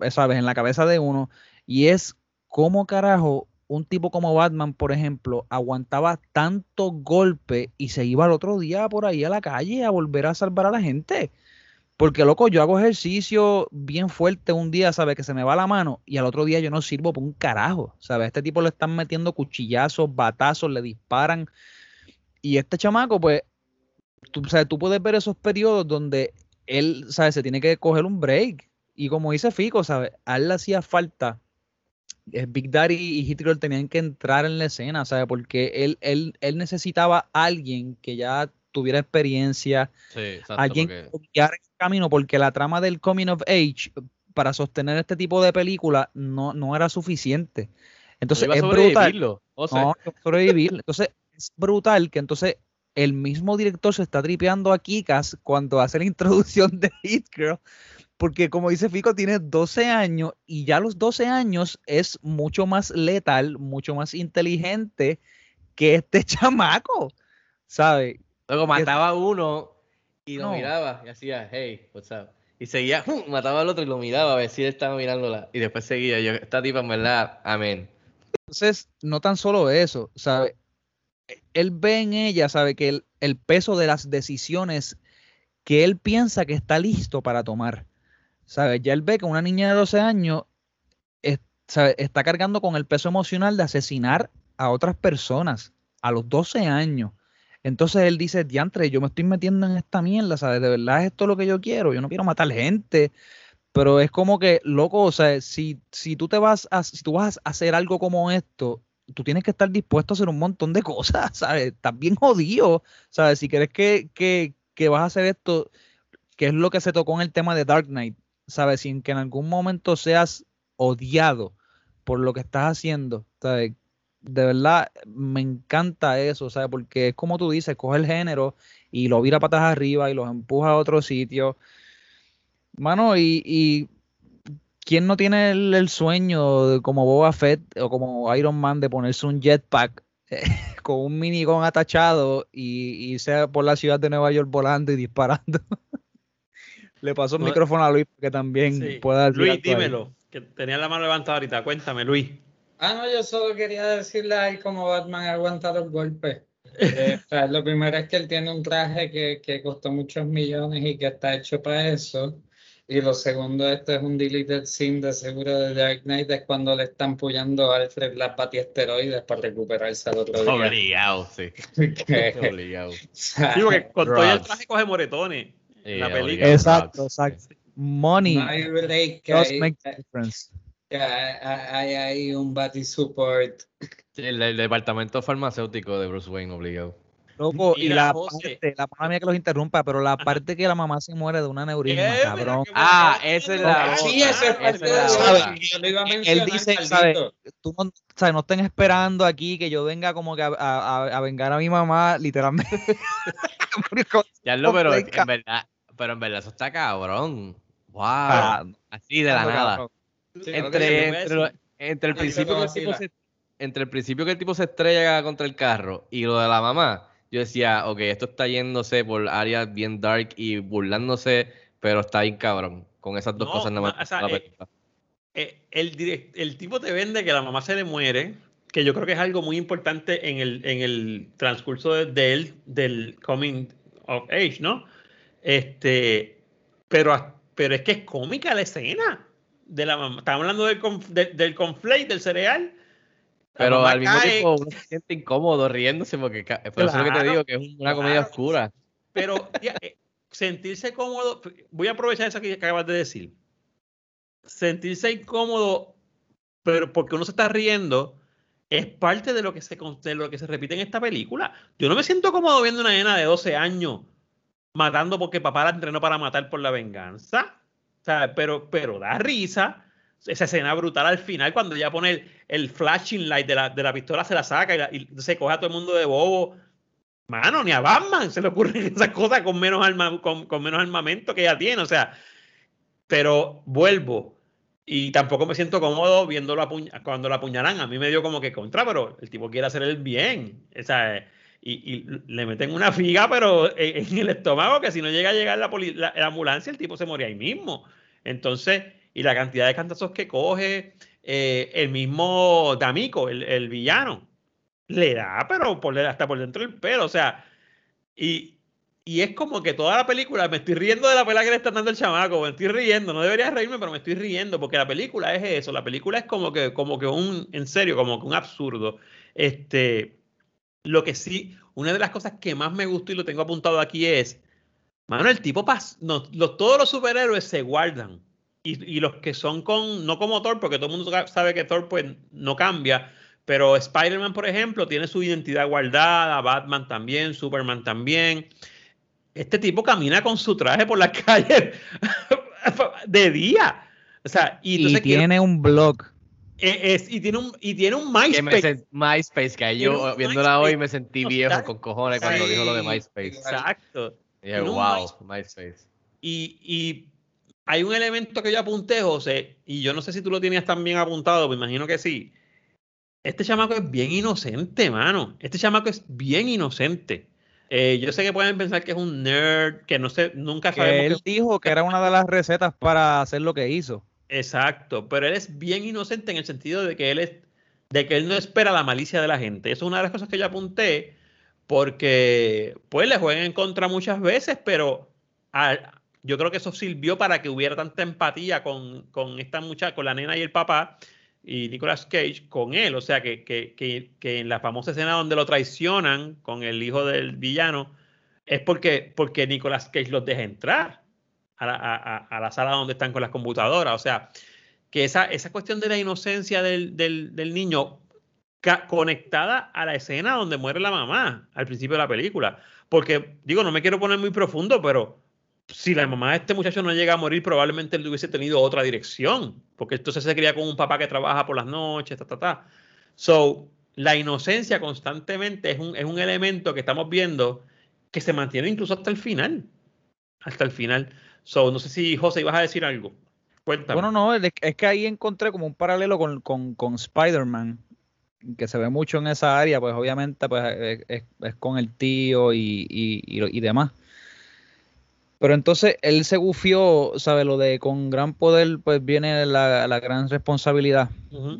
Speaker 6: eh, ¿sabes? En la cabeza de uno, y es cómo carajo un tipo como Batman, por ejemplo, aguantaba tanto golpe y se iba al otro día por ahí a la calle a volver a salvar a la gente. Porque, loco, yo hago ejercicio bien fuerte un día, ¿sabes? Que se me va la mano y al otro día yo no sirvo por un carajo, ¿sabes? Este tipo le están metiendo cuchillazos, batazos, le disparan. Y este chamaco, pues, tú, sabes, tú puedes ver esos periodos donde él, ¿sabes? Se tiene que coger un break. Y como dice Fico, ¿sabes? A él le hacía falta eh, Big Daddy y Hit Girl tenían que entrar en la escena, ¿sabes? Porque él, él, él necesitaba a alguien que ya tuviera experiencia,
Speaker 5: Sí, exacto.
Speaker 6: alguien
Speaker 5: porque-
Speaker 6: que guiara el camino, porque la trama del Coming of Age para sostener este tipo de película no, no era suficiente. Entonces es brutal.
Speaker 5: sobrevivirlo, o sea.
Speaker 6: No, no sobrevivir. Entonces es brutal que entonces el mismo director se está tripeando a Kikas cuando hace la introducción de Hit Girl, porque como dice Fico, tiene 12 años y ya a los 12 años es mucho más letal, mucho más inteligente que este chamaco, ¿sabe?
Speaker 5: Luego mataba a uno y lo
Speaker 6: No.
Speaker 5: miraba y hacía, hey, what's up? Y seguía, ¡pum! mataba al otro y lo miraba a ver si él estaba mirándola. Y después seguía, yo, esta tipa en verdad, amén.
Speaker 6: Entonces, no tan solo eso, ¿sabe? Él ve en ella, ¿sabe? Que el, el peso de las decisiones que él piensa que está listo para tomar. ¿Sabe? Ya él ve que una niña de 12 años es- está cargando con el peso emocional de asesinar a otras personas a los 12 años. Entonces él dice, diantre, yo me estoy metiendo en esta mierda, ¿sabes? De verdad es esto lo que yo quiero. Yo no quiero matar gente. Pero es como que, loco, o sea, si, si tú te vas a, si tú vas a hacer algo como esto, tú tienes que estar dispuesto a hacer un montón de cosas, ¿sabes? Estás bien jodido, ¿sabes? Si crees que, que, que vas a hacer esto, que es lo que se tocó en el tema de Dark Knight, ¿sabes? Sin que en algún momento seas odiado por lo que estás haciendo, ¿sabes? De verdad, me encanta eso, ¿sabes? Porque es como tú dices, coge el género y lo vira patas arriba y los empuja a otro sitio. Mano, y, y ¿quién no tiene el, el sueño de, como Boba Fett o como Iron Man de ponerse un jetpack eh, con un minigón atachado y y irse por la ciudad de Nueva York volando y disparando? Le paso el
Speaker 4: No-
Speaker 6: micrófono a Luis que también
Speaker 4: Sí.
Speaker 6: pueda decir
Speaker 4: Luis,
Speaker 6: ahí.
Speaker 4: dímelo, que tenía la mano levantada ahorita. Cuéntame, Luis.
Speaker 7: Ah, no, yo solo quería decirle ahí cómo Batman aguanta los golpes. Eh, o sea, lo primero es que él tiene un traje que, que costó muchos millones y que está hecho para eso. Y lo segundo, esto es un deleted scene de seguro de Dark Knight, es cuando le están puyando a Alfred las patiesteroides para recuperarse al otro día.
Speaker 5: Obligado, sí. Obligado.
Speaker 4: Sí, porque con todo el traje coge moretones.
Speaker 5: Sí,
Speaker 4: la película.
Speaker 6: Exacto, exacto. Money
Speaker 7: no hay break, hay,
Speaker 6: make a difference.
Speaker 7: hay, hay- hay un body support.
Speaker 5: Sí, el, el departamento farmacéutico de Bruce Wayne, obligado.
Speaker 6: Loco, y la
Speaker 4: José.
Speaker 6: parte, la mía que los interrumpa, pero la parte que la mamá se muere de un aneurisma,
Speaker 4: Eh, mira,
Speaker 6: cabrón.
Speaker 5: Ah, esa es la
Speaker 7: Sí, es
Speaker 5: esa
Speaker 7: parte
Speaker 5: es
Speaker 7: de
Speaker 5: la
Speaker 6: Él dice. ¿sabes? Tú no, sea, no estén esperando aquí que yo venga como que a, a- vengar a mi mamá, literalmente.
Speaker 5: Ya lo, pero en verdad, pero en verdad eso está cabrón. Wow.
Speaker 6: Ah,
Speaker 5: Así de la nada.
Speaker 6: cabrón.
Speaker 4: Sí, lo que le
Speaker 5: Entre,
Speaker 4: voy a
Speaker 5: entre, lo-
Speaker 4: decir.
Speaker 5: entre el principio que el
Speaker 7: sí,
Speaker 5: tipo
Speaker 7: la-
Speaker 5: se, entre el principio que el tipo se estrella contra el carro y lo de la mamá, yo decía, ok, esto está yéndose por áreas bien dark y burlándose, pero está bien cabrón. Con esas dos
Speaker 4: No,
Speaker 5: cosas nada más.
Speaker 4: o sea, eh. Eh, el, direct- el tipo te vende que la mamá se le muere, que yo creo que es algo muy importante en el, en el transcurso de, de él, del coming of age, ¿no? Este, pero, pero es que es cómica la escena de la mamá. Estamos hablando del, conf- de- del conflate, del cereal.
Speaker 5: Pero al mismo
Speaker 4: cae,
Speaker 5: tiempo uno se siente incómodo riéndose porque por eso es lo que te
Speaker 4: Claro,
Speaker 5: digo que es una comedia
Speaker 4: claro.
Speaker 5: oscura.
Speaker 4: Pero ya, eh, sentirse cómodo, voy a aprovechar eso que acabas de decir. Sentirse incómodo, pero porque uno se está riendo, es parte de lo que se, de lo que se repite en esta película. Yo no me siento cómodo viendo una nena de 12 años matando porque papá la entrenó para matar por la venganza. O sea, pero, pero da risa. Esa escena brutal al final, cuando ella pone el, el flashing light de la, de la pistola, se la saca y, la- y se coge a todo el mundo de bobo. Mano, ni a Batman se le ocurren esas cosas con menos, arma, con, con menos armamento que ella tiene. O sea, pero vuelvo. Y tampoco me siento cómodo viéndolo cuando lo apuñalan. A mí me dio como que contra, pero el tipo quiere hacer el bien. O sea, y, y le meten una figa, pero en, el estómago, que si no llega a llegar la, la- la ambulancia, el tipo se moría ahí mismo. Entonces, y la cantidad de cantazos que coge eh, el mismo D'Amico, el, el villano, le da, pero por, hasta por dentro del pelo. O sea, y, y es como que toda la película me estoy riendo de la pelea que le están dando el chamaco, me estoy riendo, no debería reírme, pero me estoy riendo porque la película es eso, la película es como que como que un en serio, como que un absurdo. Este lo que sí, una de las cosas que más me gustó y lo tengo apuntado aquí es Mano, el tipo pas no, todos los superhéroes se guardan. Y, y los que son con, no como Thor, porque todo el mundo sabe que Thor pues no cambia, pero Spider-Man, por ejemplo, tiene su identidad guardada, Batman también, Superman también. Este tipo camina con su traje por la calle de día. O sea, y,
Speaker 6: Y
Speaker 4: quiero-
Speaker 6: tiene un blog.
Speaker 4: eh, es- y tiene un y tiene un
Speaker 5: Que me
Speaker 4: MySpace.
Speaker 5: MySpace, que yo viéndola hoy me sentí viejo con cojones cuando
Speaker 7: Sí.
Speaker 5: dijo lo de MySpace.
Speaker 4: Exacto.
Speaker 5: Y dije, wow,
Speaker 4: MySpace.
Speaker 5: MySpace.
Speaker 4: Y, y hay un elemento que yo apunté, José, y yo no sé si tú lo tenías también apuntado, me imagino que sí. Este chamaco es bien inocente, mano. Este chamaco es bien inocente. Eh, yo sé que pueden pensar que es un nerd, que no sé, nunca
Speaker 6: Que
Speaker 4: sabemos.
Speaker 6: él
Speaker 4: que-
Speaker 6: dijo que era una de las recetas para hacer lo que hizo.
Speaker 4: Exacto, pero él es bien inocente en el sentido de que él es, de que él no espera la malicia de la gente. Eso es una de las cosas que yo apunté, porque pues le juegan en contra muchas veces, pero a- yo creo que eso sirvió para que hubiera tanta empatía con, con esta muchacha, con la nena y el papá, y Nicolas Cage con él. O sea, que, que, que, que en la famosa escena donde lo traicionan con el hijo del villano, es porque, porque Nicolas Cage los deja entrar a la, a- a- la sala donde están con las computadoras. O sea, que esa, esa cuestión de la inocencia del, del- del niño conectada a la escena donde muere la mamá al principio de la película. Porque, digo, no me quiero poner muy profundo, pero si la mamá de este muchacho no llega a morir, probablemente él hubiese tenido otra dirección. Porque entonces se cría con un papá que trabaja por las noches, ta, ta, ta. So, la inocencia constantemente es un, es un elemento que estamos viendo que se mantiene incluso hasta el final. Hasta el final. So, no sé si José ibas a decir algo. Cuéntame.
Speaker 6: Bueno, no, es, que ahí encontré como un paralelo con, con, con Spider-Man, que se ve mucho en esa área, pues obviamente pues, es, con el tío y, y, y demás. Pero entonces él se gufió, ¿sabe? Lo de con gran poder pues viene la, la gran responsabilidad.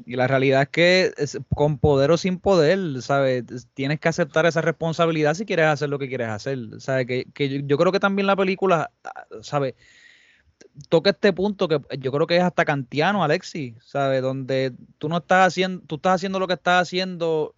Speaker 6: Y la realidad es que es- con poder o sin poder, ¿sabes? Tienes que aceptar esa responsabilidad si quieres hacer lo que quieres hacer. ¿Sabes? Que, que yo, yo creo que también la película, ¿sabes? Toca este punto que yo creo que es hasta kantiano, Alexi, ¿sabes? Donde tú no estás haciendo, tú estás haciendo lo que estás haciendo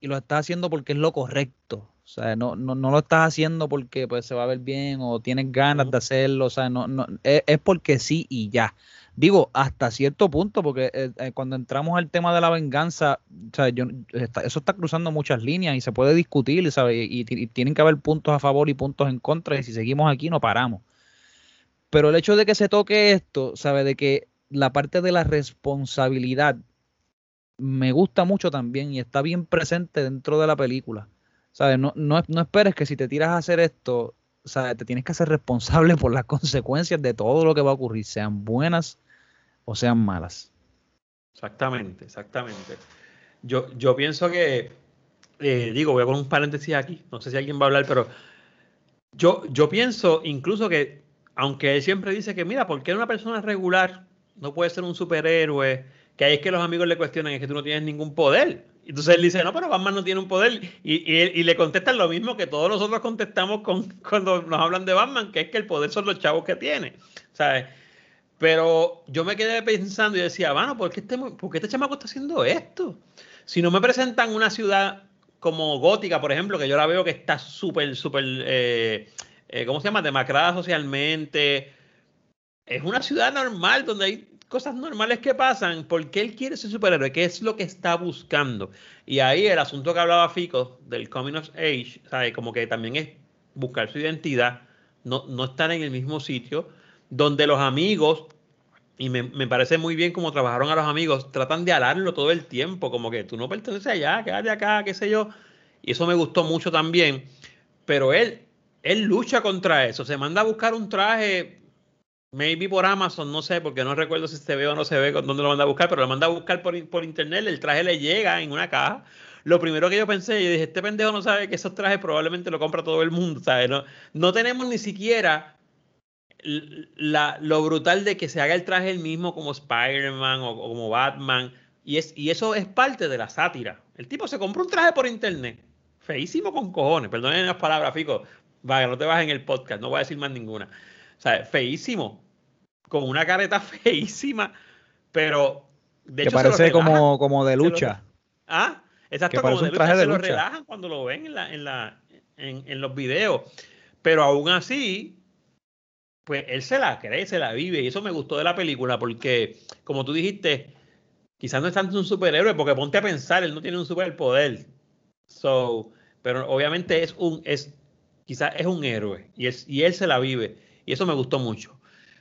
Speaker 6: y lo estás haciendo porque es lo correcto. O sea, no, no, no lo estás haciendo porque pues se va a ver bien o tienes ganas de hacerlo. O sea, no, no, es, es porque sí y ya. Digo, hasta cierto punto, porque eh, eh, cuando entramos al tema de la venganza, o sea, yo, está- eso está cruzando muchas líneas y se puede discutir, ¿sabes? Y, y- y tienen que haber puntos a favor y puntos en contra, y si seguimos aquí no paramos. Pero el hecho de que se toque esto, ¿sabes? De que la parte de la responsabilidad me gusta mucho también y está bien presente dentro de la película. ¿Sabes? No, no, no esperes que si te tiras a hacer esto, ¿sabes? Te tienes que hacer responsable por las consecuencias de todo lo que va a ocurrir, sean buenas o sean malas.
Speaker 4: Exactamente, exactamente. Yo, yo pienso que, eh, digo, voy a poner un paréntesis aquí, no sé si alguien va a hablar, pero yo, yo pienso incluso que, aunque él siempre dice que, mira, ¿por qué una persona regular no puede ser un superhéroe? Que ahí es que los amigos le cuestionan, es que tú no tienes ningún poder. Entonces él dice, no, pero Batman no tiene un poder. Y, y, le contestan lo mismo que todos nosotros contestamos con, cuando nos hablan de Batman, que es que el poder son los chavos que tiene. ¿Sabes? Pero yo me quedé pensando y decía, bueno, ¿por qué este, por qué este chamaco está haciendo esto? Si no me presentan una ciudad como gótica, por ejemplo, que yo la veo que está súper, súper, eh, eh, ¿cómo se llama? Demacrada socialmente. Es una ciudad normal donde hay cosas normales que pasan. ¿Por qué él quiere ser superhéroe? ¿Qué es lo que está buscando? Y ahí el asunto que hablaba Fico del coming of age, ¿sabes? Como que también es buscar su identidad. no, no estar en el mismo sitio, donde los amigos, y me, me parece muy bien como trabajaron a los amigos, tratan de alarlo todo el tiempo, como que tú no perteneces allá, quédate acá, qué sé yo. Y eso me gustó mucho también. Pero él, él lucha contra eso, se manda a buscar un traje, maybe por Amazon, no sé, porque no recuerdo si se ve o no se ve dónde lo manda a buscar, pero lo manda a buscar por, por internet, el traje le llega en una caja. Lo primero que yo pensé, yo dije, este pendejo no sabe que esos trajes probablemente lo compra todo el mundo, ¿sabes? No, no tenemos ni siquiera la, lo brutal de que se haga el traje el mismo como Spider-Man o, o, como Batman. Y, es, y eso es parte de la sátira. El tipo se compró un traje por internet. Feísimo con cojones. Perdonen las palabras, Fico. Vaya, no te vas en el podcast. No voy a decir más ninguna. O sea, feísimo. Con una careta feísima. Pero. De
Speaker 6: que
Speaker 4: hecho,
Speaker 6: parece como, como de lucha.
Speaker 4: Lo, ah, exacto.
Speaker 6: Que
Speaker 4: como
Speaker 6: de
Speaker 4: lucha.
Speaker 6: De
Speaker 4: se
Speaker 6: lucha.
Speaker 4: lo relajan cuando lo ven en, la, en, la, en, en los videos. Pero aún así, pues él se la cree, se la vive. Y eso me gustó de la película, porque, como tú dijiste, quizás no es tanto un superhéroe, porque ponte a pensar, él no tiene un superpoder. So, pero obviamente es un, es, quizás es un héroe. Y, es, y él se la vive. Y eso me gustó mucho.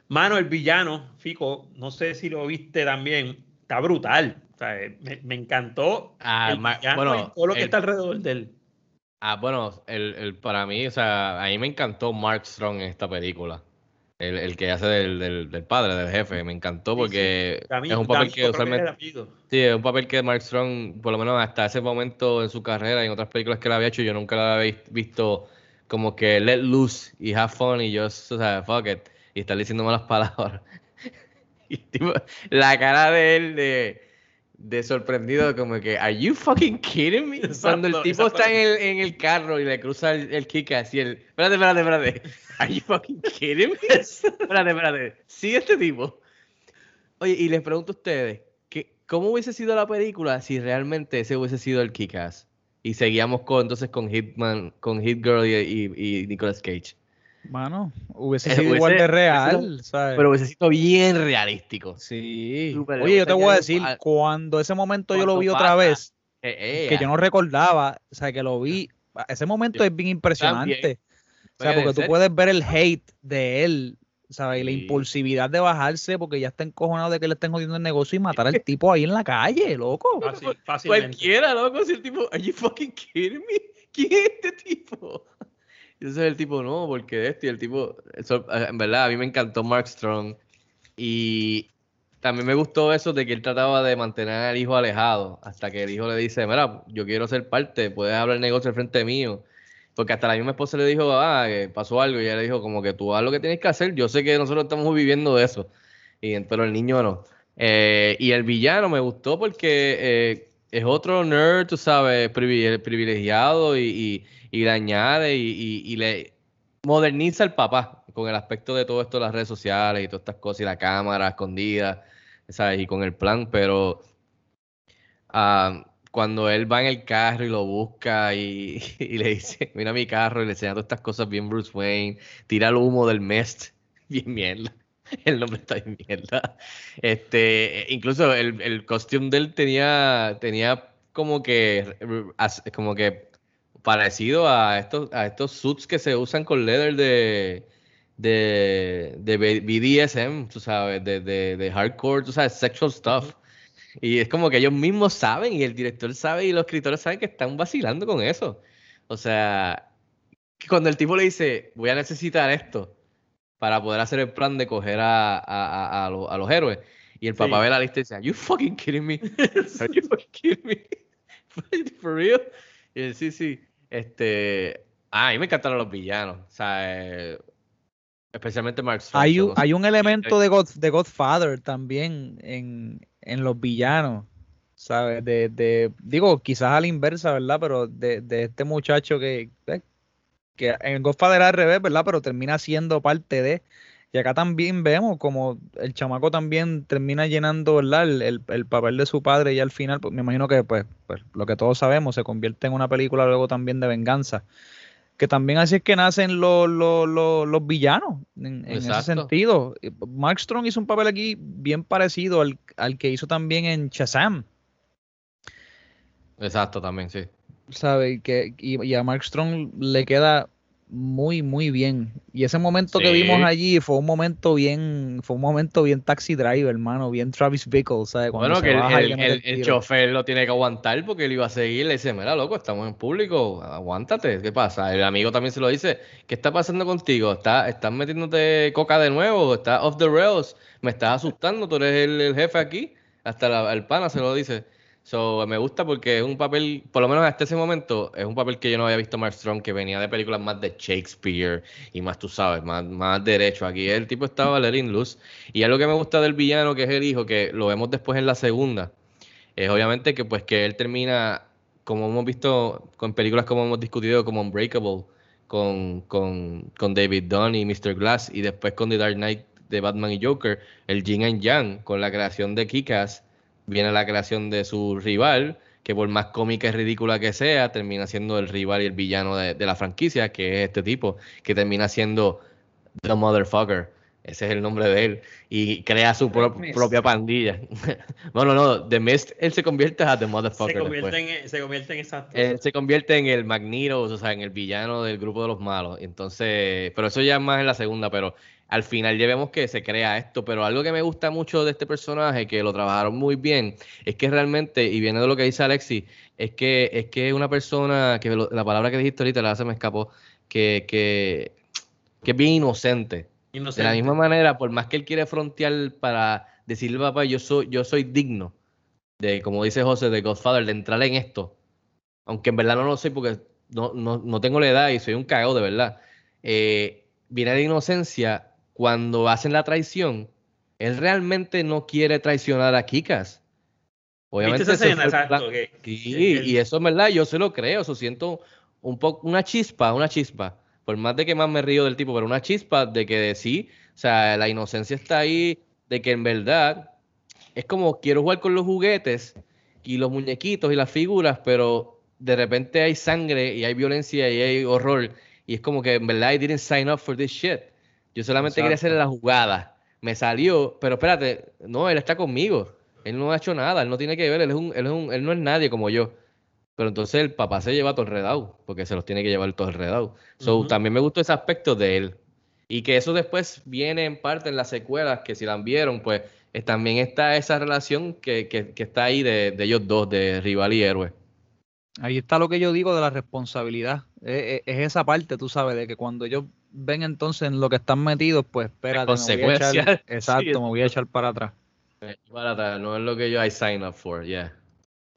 Speaker 4: Mano, el villano, Fico, no sé si lo viste también, está brutal. O sea, me, me, encantó
Speaker 5: ah,
Speaker 4: el villano
Speaker 5: bueno,
Speaker 4: y todo lo que
Speaker 5: el,
Speaker 4: está alrededor de él.
Speaker 5: Ah, bueno, el, el, para mí, o sea, a mí me encantó Mark Strong en esta película. El, el, que hace del, del, del, padre, del jefe, me encantó porque
Speaker 4: sí, sí.
Speaker 5: Es un papel que usualmente. Sí, es un papel que Mark Strong, por lo menos hasta ese momento en su carrera y en otras películas que él había hecho, yo nunca la había visto como que let loose y have fun y just, o sea, fuck it, y estar diciendo malas palabras. y tipo, la cara de él de, de sorprendido, como que, ¿Are you fucking kidding me? Exacto, Cuando el tipo está en el, en el, carro y le cruza el, el kick así, el. Espérate, espérate, espérate. ¿Are you fucking kidding me? espérate, espérate. Sigue este tipo. Oye, y les pregunto a ustedes, ¿qué, ¿cómo hubiese sido la película si realmente ese hubiese sido el kick ass? Y seguíamos con, entonces con Hitman, con Hit Girl y, y, y Nicolas Cage.
Speaker 6: Mano, hubiese sido hubiese, igual de real, ¿sabes?
Speaker 5: Pero hubiese sido bien realístico.
Speaker 6: Sí. Super, Oye, yo te voy a decir, a, cuando ese momento yo lo vi otra vez, eh, eh, que yo no recordaba, o sea, que lo vi, ese momento yo, es bien impresionante. También. O sea, porque tú puedes ver el hate de él, ¿sabes? Y la impulsividad de bajarse porque ya está encojonado de que le estén jodiendo el negocio y matar al tipo ahí en la calle, loco.
Speaker 4: Fácil, fácilmente.
Speaker 5: Cualquiera, loco, si el tipo, ¿Are you fucking kidding me? ¿Quién es este tipo? Y entonces el tipo, no, porque este, y el tipo, eso, en verdad, a mí me encantó Mark Strong. Y también me gustó eso de que él trataba de mantener al hijo alejado, hasta que el hijo le dice, mira, yo quiero ser parte, puedes hablar el negocio al frente mío. Porque hasta la misma esposa le dijo, ah, pasó algo, y ella le dijo, como que tú haz lo que tienes que hacer, yo sé que nosotros estamos viviendo de eso. Y, pero el niño no. Eh, y el villano me gustó porque eh, es otro nerd, tú sabes, privilegiado y, y, y le añade y, y, le moderniza al papá con el aspecto de todo esto las redes sociales y todas estas cosas y la cámara escondida, ¿sabes? Y con el plan, pero uh, cuando él va en el carro y lo busca y, y, le dice, mira mi carro y le enseña todas estas cosas bien Bruce Wayne, tira el humo del Mest, bien mierda. El nombre está bien mierda. Este, incluso el, el costume de él tenía, tenía como que, como que parecido a estos, a estos suits que se usan con leather de, de, de BDSM, tú sabes, de, de, de hardcore, tú sabes, sexual stuff. Y es como que ellos mismos saben y el director sabe y los escritores saben que están vacilando con eso. O sea, cuando el tipo le dice, voy a necesitar esto para poder hacer el plan de coger a, a, a, a, los, a los, héroes. Y el papá sí. ve la lista y dice, ¿Are you fucking kidding me? ¿Are you fucking kidding me? ¿For real? Y él, sí, sí. Este, ah, a mí me encantaron los villanos. O sea, eh, especialmente Mark Strong.
Speaker 6: Hay un, hay un elemento de, God, de Godfather también en, en los villanos. ¿Sabes? De, de, digo, quizás a la inversa, ¿verdad? Pero de, de este muchacho que, que en Godfather al revés, ¿verdad? Pero termina siendo parte de. Y acá también vemos como el chamaco también termina llenando, ¿verdad? El, el, el papel de su padre y al final, pues, me imagino que, pues, pues, lo que todos sabemos, se convierte en una película luego también de venganza. Que también así es que nacen los, los, los, los villanos, en, en ese sentido. Mark Strong hizo un papel aquí bien parecido al, al que hizo también en Shazam.
Speaker 5: Exacto, también, sí.
Speaker 6: ¿Sabe? Que, y, y a Mark Strong le queda muy, muy bien. Y ese momento que vimos allí fue un momento bien, fue un momento bien taxi driver, hermano, bien Travis Bickle, ¿sabes? Cuando
Speaker 5: Bueno, que el, el- el- chofer lo tiene que aguantar porque él iba a seguir. Le dice, mira, loco, estamos en público, aguántate, ¿qué pasa? El amigo también se lo dice, ¿qué está pasando contigo? ¿Estás, estás metiéndote coca de nuevo? ¿Estás off the rails? ¿Me estás asustando? ¿Tú eres el, el jefe aquí? Hasta la- el pana se lo dice. So, me gusta porque es un papel, por lo menos hasta ese momento, es un papel que yo no había visto Mark Strong, que venía de películas más de Shakespeare y más, tú sabes, más, más derecho. Aquí el tipo estaba letting loose. Y algo que me gusta del villano, que es el hijo, que lo vemos después en la segunda, es obviamente que pues que él termina, como hemos visto con películas como hemos discutido, como Unbreakable, con, con, con David Dunn y Mr. Glass, y después con The Dark Knight de Batman y Joker, el Yin and Yang, con la creación de Kikas, viene la creación de su rival, que por más cómica y ridícula que sea, termina siendo el rival y el villano de, de la franquicia, que es este tipo, que termina siendo The Motherfucker. Ese es el nombre de él. Y crea su pro-
Speaker 7: Mist.
Speaker 5: propia pandilla. bueno, no, The Mist, él se convierte a The Motherfucker.
Speaker 4: Se convierte,
Speaker 5: después.
Speaker 4: en, se convierte en exacto.
Speaker 5: Él se convierte en el Magneto, o sea, en el villano del grupo de los malos. Entonces, pero eso ya es más en la segunda, pero al final ya vemos que se crea esto. Pero algo que me gusta mucho de este personaje, que lo trabajaron muy bien, es que realmente, y viene de lo que dice Alexi, es que es que una persona, que lo- la palabra que dijiste ahorita, la se me escapó, que, que, que es bien inocente. De la
Speaker 4: Inocente.
Speaker 5: misma manera, por más que él quiere frontear para decirle, papá, yo soy, yo soy digno de, como dice José, de Godfather, de entrar en esto. Aunque en verdad no lo soy porque no, no, no tengo la edad y soy un cagado de verdad. Eh, viene de inocencia cuando hacen la traición. Él realmente no quiere traicionar a Kikas. Obviamente
Speaker 4: ¿Viste esa escena?
Speaker 5: el
Speaker 4: Exacto,
Speaker 5: Sí,
Speaker 4: que él-
Speaker 5: y eso es verdad, yo se lo creo, eso siento un poco, una chispa, una chispa, por más de que más me río del tipo, pero una chispa de que de sí, o sea, la inocencia está ahí, de que en verdad es como quiero jugar con los juguetes y los muñequitos y las figuras, pero de repente hay sangre y hay violencia y hay horror, y es como que en verdad I didn't sign up for this shit. Yo solamente quería hacer la jugada, me salió, pero espérate, no, él está conmigo. Él no ha hecho nada, él no tiene que ver, él, es un, él, es un- él no es nadie como yo. Pero entonces el papá se lleva todo enredado, porque se los tiene que llevar todo enredado. So,
Speaker 4: Ujú.
Speaker 5: también me gustó ese aspecto de él. Y que eso después viene en parte en las secuelas, que si la vieron, pues eh, también está esa relación que, que- que está ahí de, de ellos dos, de rival y héroe.
Speaker 6: Ahí está lo que yo digo de la responsabilidad. Es, es- es esa parte, tú sabes, de que cuando ellos ven entonces en lo que están metidos, pues espérate, me voy a
Speaker 5: consecuencias.
Speaker 6: echar, exacto,
Speaker 5: Sí.
Speaker 6: me voy a echar para atrás.
Speaker 5: Eh, para atrás, no es lo que yo I sign up for, yeah.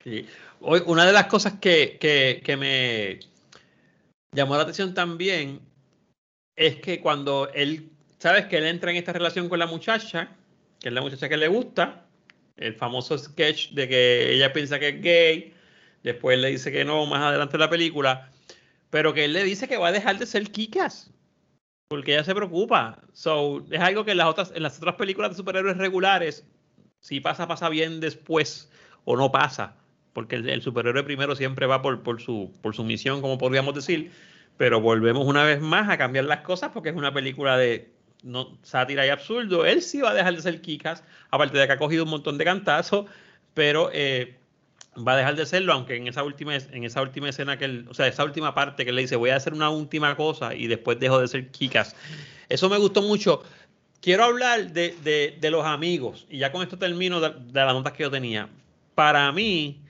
Speaker 4: Sí. Hoy, una de las cosas que, que- que me llamó la atención también es que cuando él, sabes que él entra en esta relación con la muchacha, que es la muchacha que le gusta, el famoso sketch de que ella piensa que es gay, después le dice que no más adelante en la película, pero que él le dice que va a dejar de ser Kikas. Porque ella se preocupa. So, es algo que en las otras, en las otras películas de superhéroes regulares, si pasa, pasa bien después, o no pasa. Porque el, superhéroe primero siempre va por, por, su, por su misión, como podríamos decir. Pero volvemos una vez más a cambiar las cosas porque es una película de no, sátira y absurdo. Él sí va a dejar de ser Kikas, aparte de que ha cogido un montón de cantazos, pero eh, va a dejar de serlo, aunque en esa última, en esa última escena que él, o sea, esa última parte que le dice, voy a hacer una última cosa y después dejo de ser Kikas. Eso me gustó mucho. Quiero hablar de, de, de los amigos, y ya con esto termino de, las notas que yo tenía. Para mí,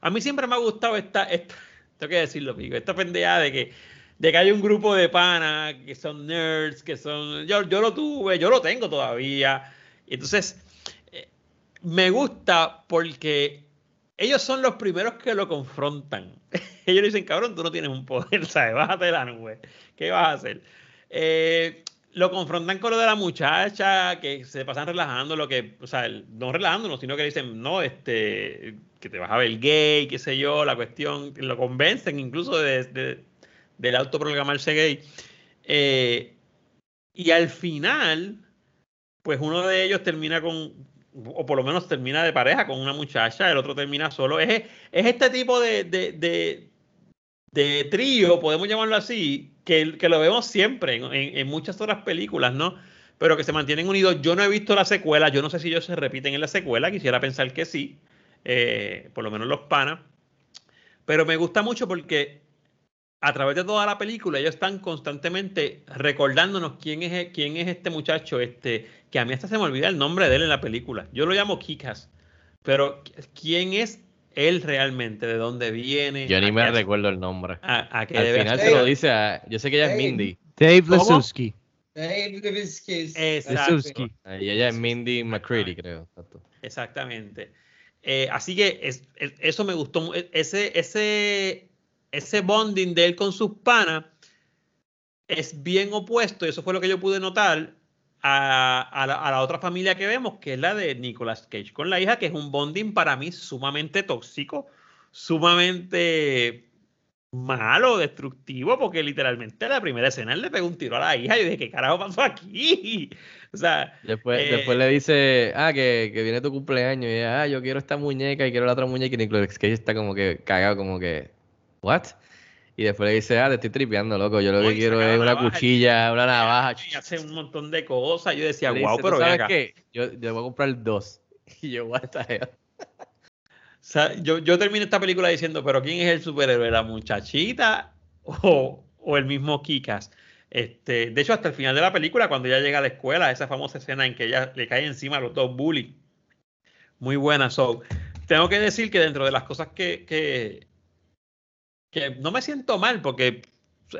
Speaker 4: a mí siempre me ha gustado esta, esta tengo que decirlo, pico, esta pendeja de que, de que hay un grupo de panas que son nerds, que son, yo, yo lo tuve, yo lo tengo todavía. Entonces, eh, me gusta porque ellos son los primeros que lo confrontan. ellos dicen, cabrón, tú no tienes un poder, ¿sabes? Bájate de la nube. ¿Qué vas a hacer? Eh, lo confrontan con lo de la muchacha, que se pasan relajando, lo que, o sea, no relajándonos, sino que dicen, no, este, que te vas a ver gay, qué sé yo, la cuestión, lo convencen incluso de, del autoprogramarse gay. Eh, y al final, pues uno de ellos termina con, o por lo menos termina de pareja con una muchacha, el otro termina solo. Es, es este tipo de, de, de, de, trío, podemos llamarlo así, que, que lo vemos siempre en, en, muchas otras películas, ¿no? Pero que se mantienen unidos. Yo no he visto la secuela, yo no sé si ellos se repiten en la secuela, quisiera pensar que sí, eh, por lo menos los panas. Pero me gusta mucho porque a través de toda la película, ellos están constantemente recordándonos quién es, quién es este muchacho, este, que a mí hasta se me olvida el nombre de él en la película. Yo lo llamo Kikas, pero ¿quién es él realmente? ¿De dónde viene?
Speaker 5: Yo ni
Speaker 4: ¿A
Speaker 5: me
Speaker 4: qué-
Speaker 5: recuerdo el nombre.
Speaker 4: a- a qué
Speaker 5: Al
Speaker 4: debe
Speaker 5: final
Speaker 4: ser?
Speaker 5: se lo dice a. Yo sé que ella es. Mindy.
Speaker 6: Dave
Speaker 4: ¿Cómo?
Speaker 6: Lesowski.
Speaker 7: Dave.
Speaker 6: Lesowski.
Speaker 5: Y ella es Mindy McCready, creo. Exacto.
Speaker 4: Exactamente. Eh, así que es- es- eso me gustó. e- Ese, ese, ese bonding de él con sus panas es bien opuesto, y eso fue lo que yo pude notar, a, a la, a la otra familia que vemos, que es la de Nicolas Cage con la hija, que es un bonding para mí sumamente tóxico, sumamente malo, destructivo, porque literalmente en la primera escena él le pegó un tiro a la hija y yo dije, ¿qué carajo pasó aquí? O sea,
Speaker 5: Después,
Speaker 4: Eh,
Speaker 5: después le dice, ah, que, que viene tu cumpleaños. Y ella, ah, yo quiero esta muñeca y quiero la otra muñeca. Y Nicolas Cage está como que cagado, como que, ¿what? Y después le dice, ah, te estoy tripeando, loco. Yo lo que quiero es una
Speaker 4: navaja,
Speaker 5: cuchilla, una navaja.
Speaker 4: y hace un montón de cosas. Yo decía, wow,
Speaker 5: dice,
Speaker 4: pero
Speaker 5: ¿tú
Speaker 4: ven
Speaker 5: sabes
Speaker 4: acá.
Speaker 5: qué? Yo, yo voy a comprar dos. Y yo, what the hell?
Speaker 4: O sea, yo, yo terminé esta película diciendo, pero ¿quién es el superhéroe? ¿La muchachita o, o el mismo Kikas? Este, de hecho, hasta el final de la película, cuando ella llega a la escuela, esa famosa escena en que ella le cae encima a los dos bullies. Muy buena. So, tengo que decir que dentro de las cosas que, que, que no me siento mal, porque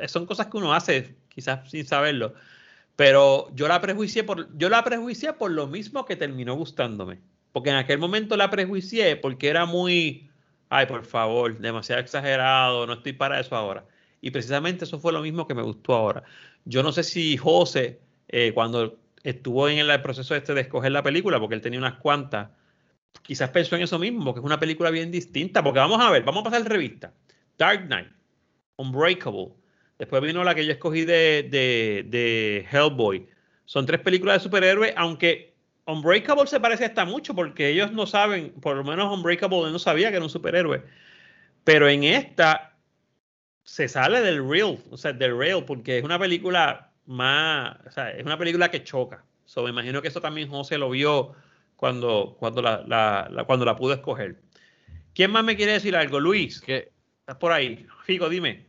Speaker 4: son cosas que uno hace quizás sin saberlo, pero yo la prejuicié por, yo la prejuicié por lo mismo que terminó gustándome. Porque en aquel momento la prejuicié porque era muy, ay, por favor, demasiado exagerado, no estoy para eso ahora. Y precisamente eso fue lo mismo que me gustó ahora. Yo no sé si José, eh, cuando estuvo en el proceso este de escoger la película, porque él tenía unas cuantas, quizás pensó en eso mismo, porque es una película bien distinta. Porque vamos a ver, vamos a pasar revista. Dark Knight, Unbreakable. Después vino la que yo escogí de, de, de Hellboy. Son tres películas de superhéroes, aunque Unbreakable se parece hasta mucho porque ellos no saben, por lo menos Unbreakable no sabía que era un superhéroe. Pero en esta se sale del real, o sea, del real, porque es una película más, o sea, es una película que choca. So, me imagino que eso también José lo vio cuando, cuando, la, cuando la pudo escoger. ¿Quién más me quiere decir algo? Luis,
Speaker 5: Que,
Speaker 4: estás por ahí. Figo, dime.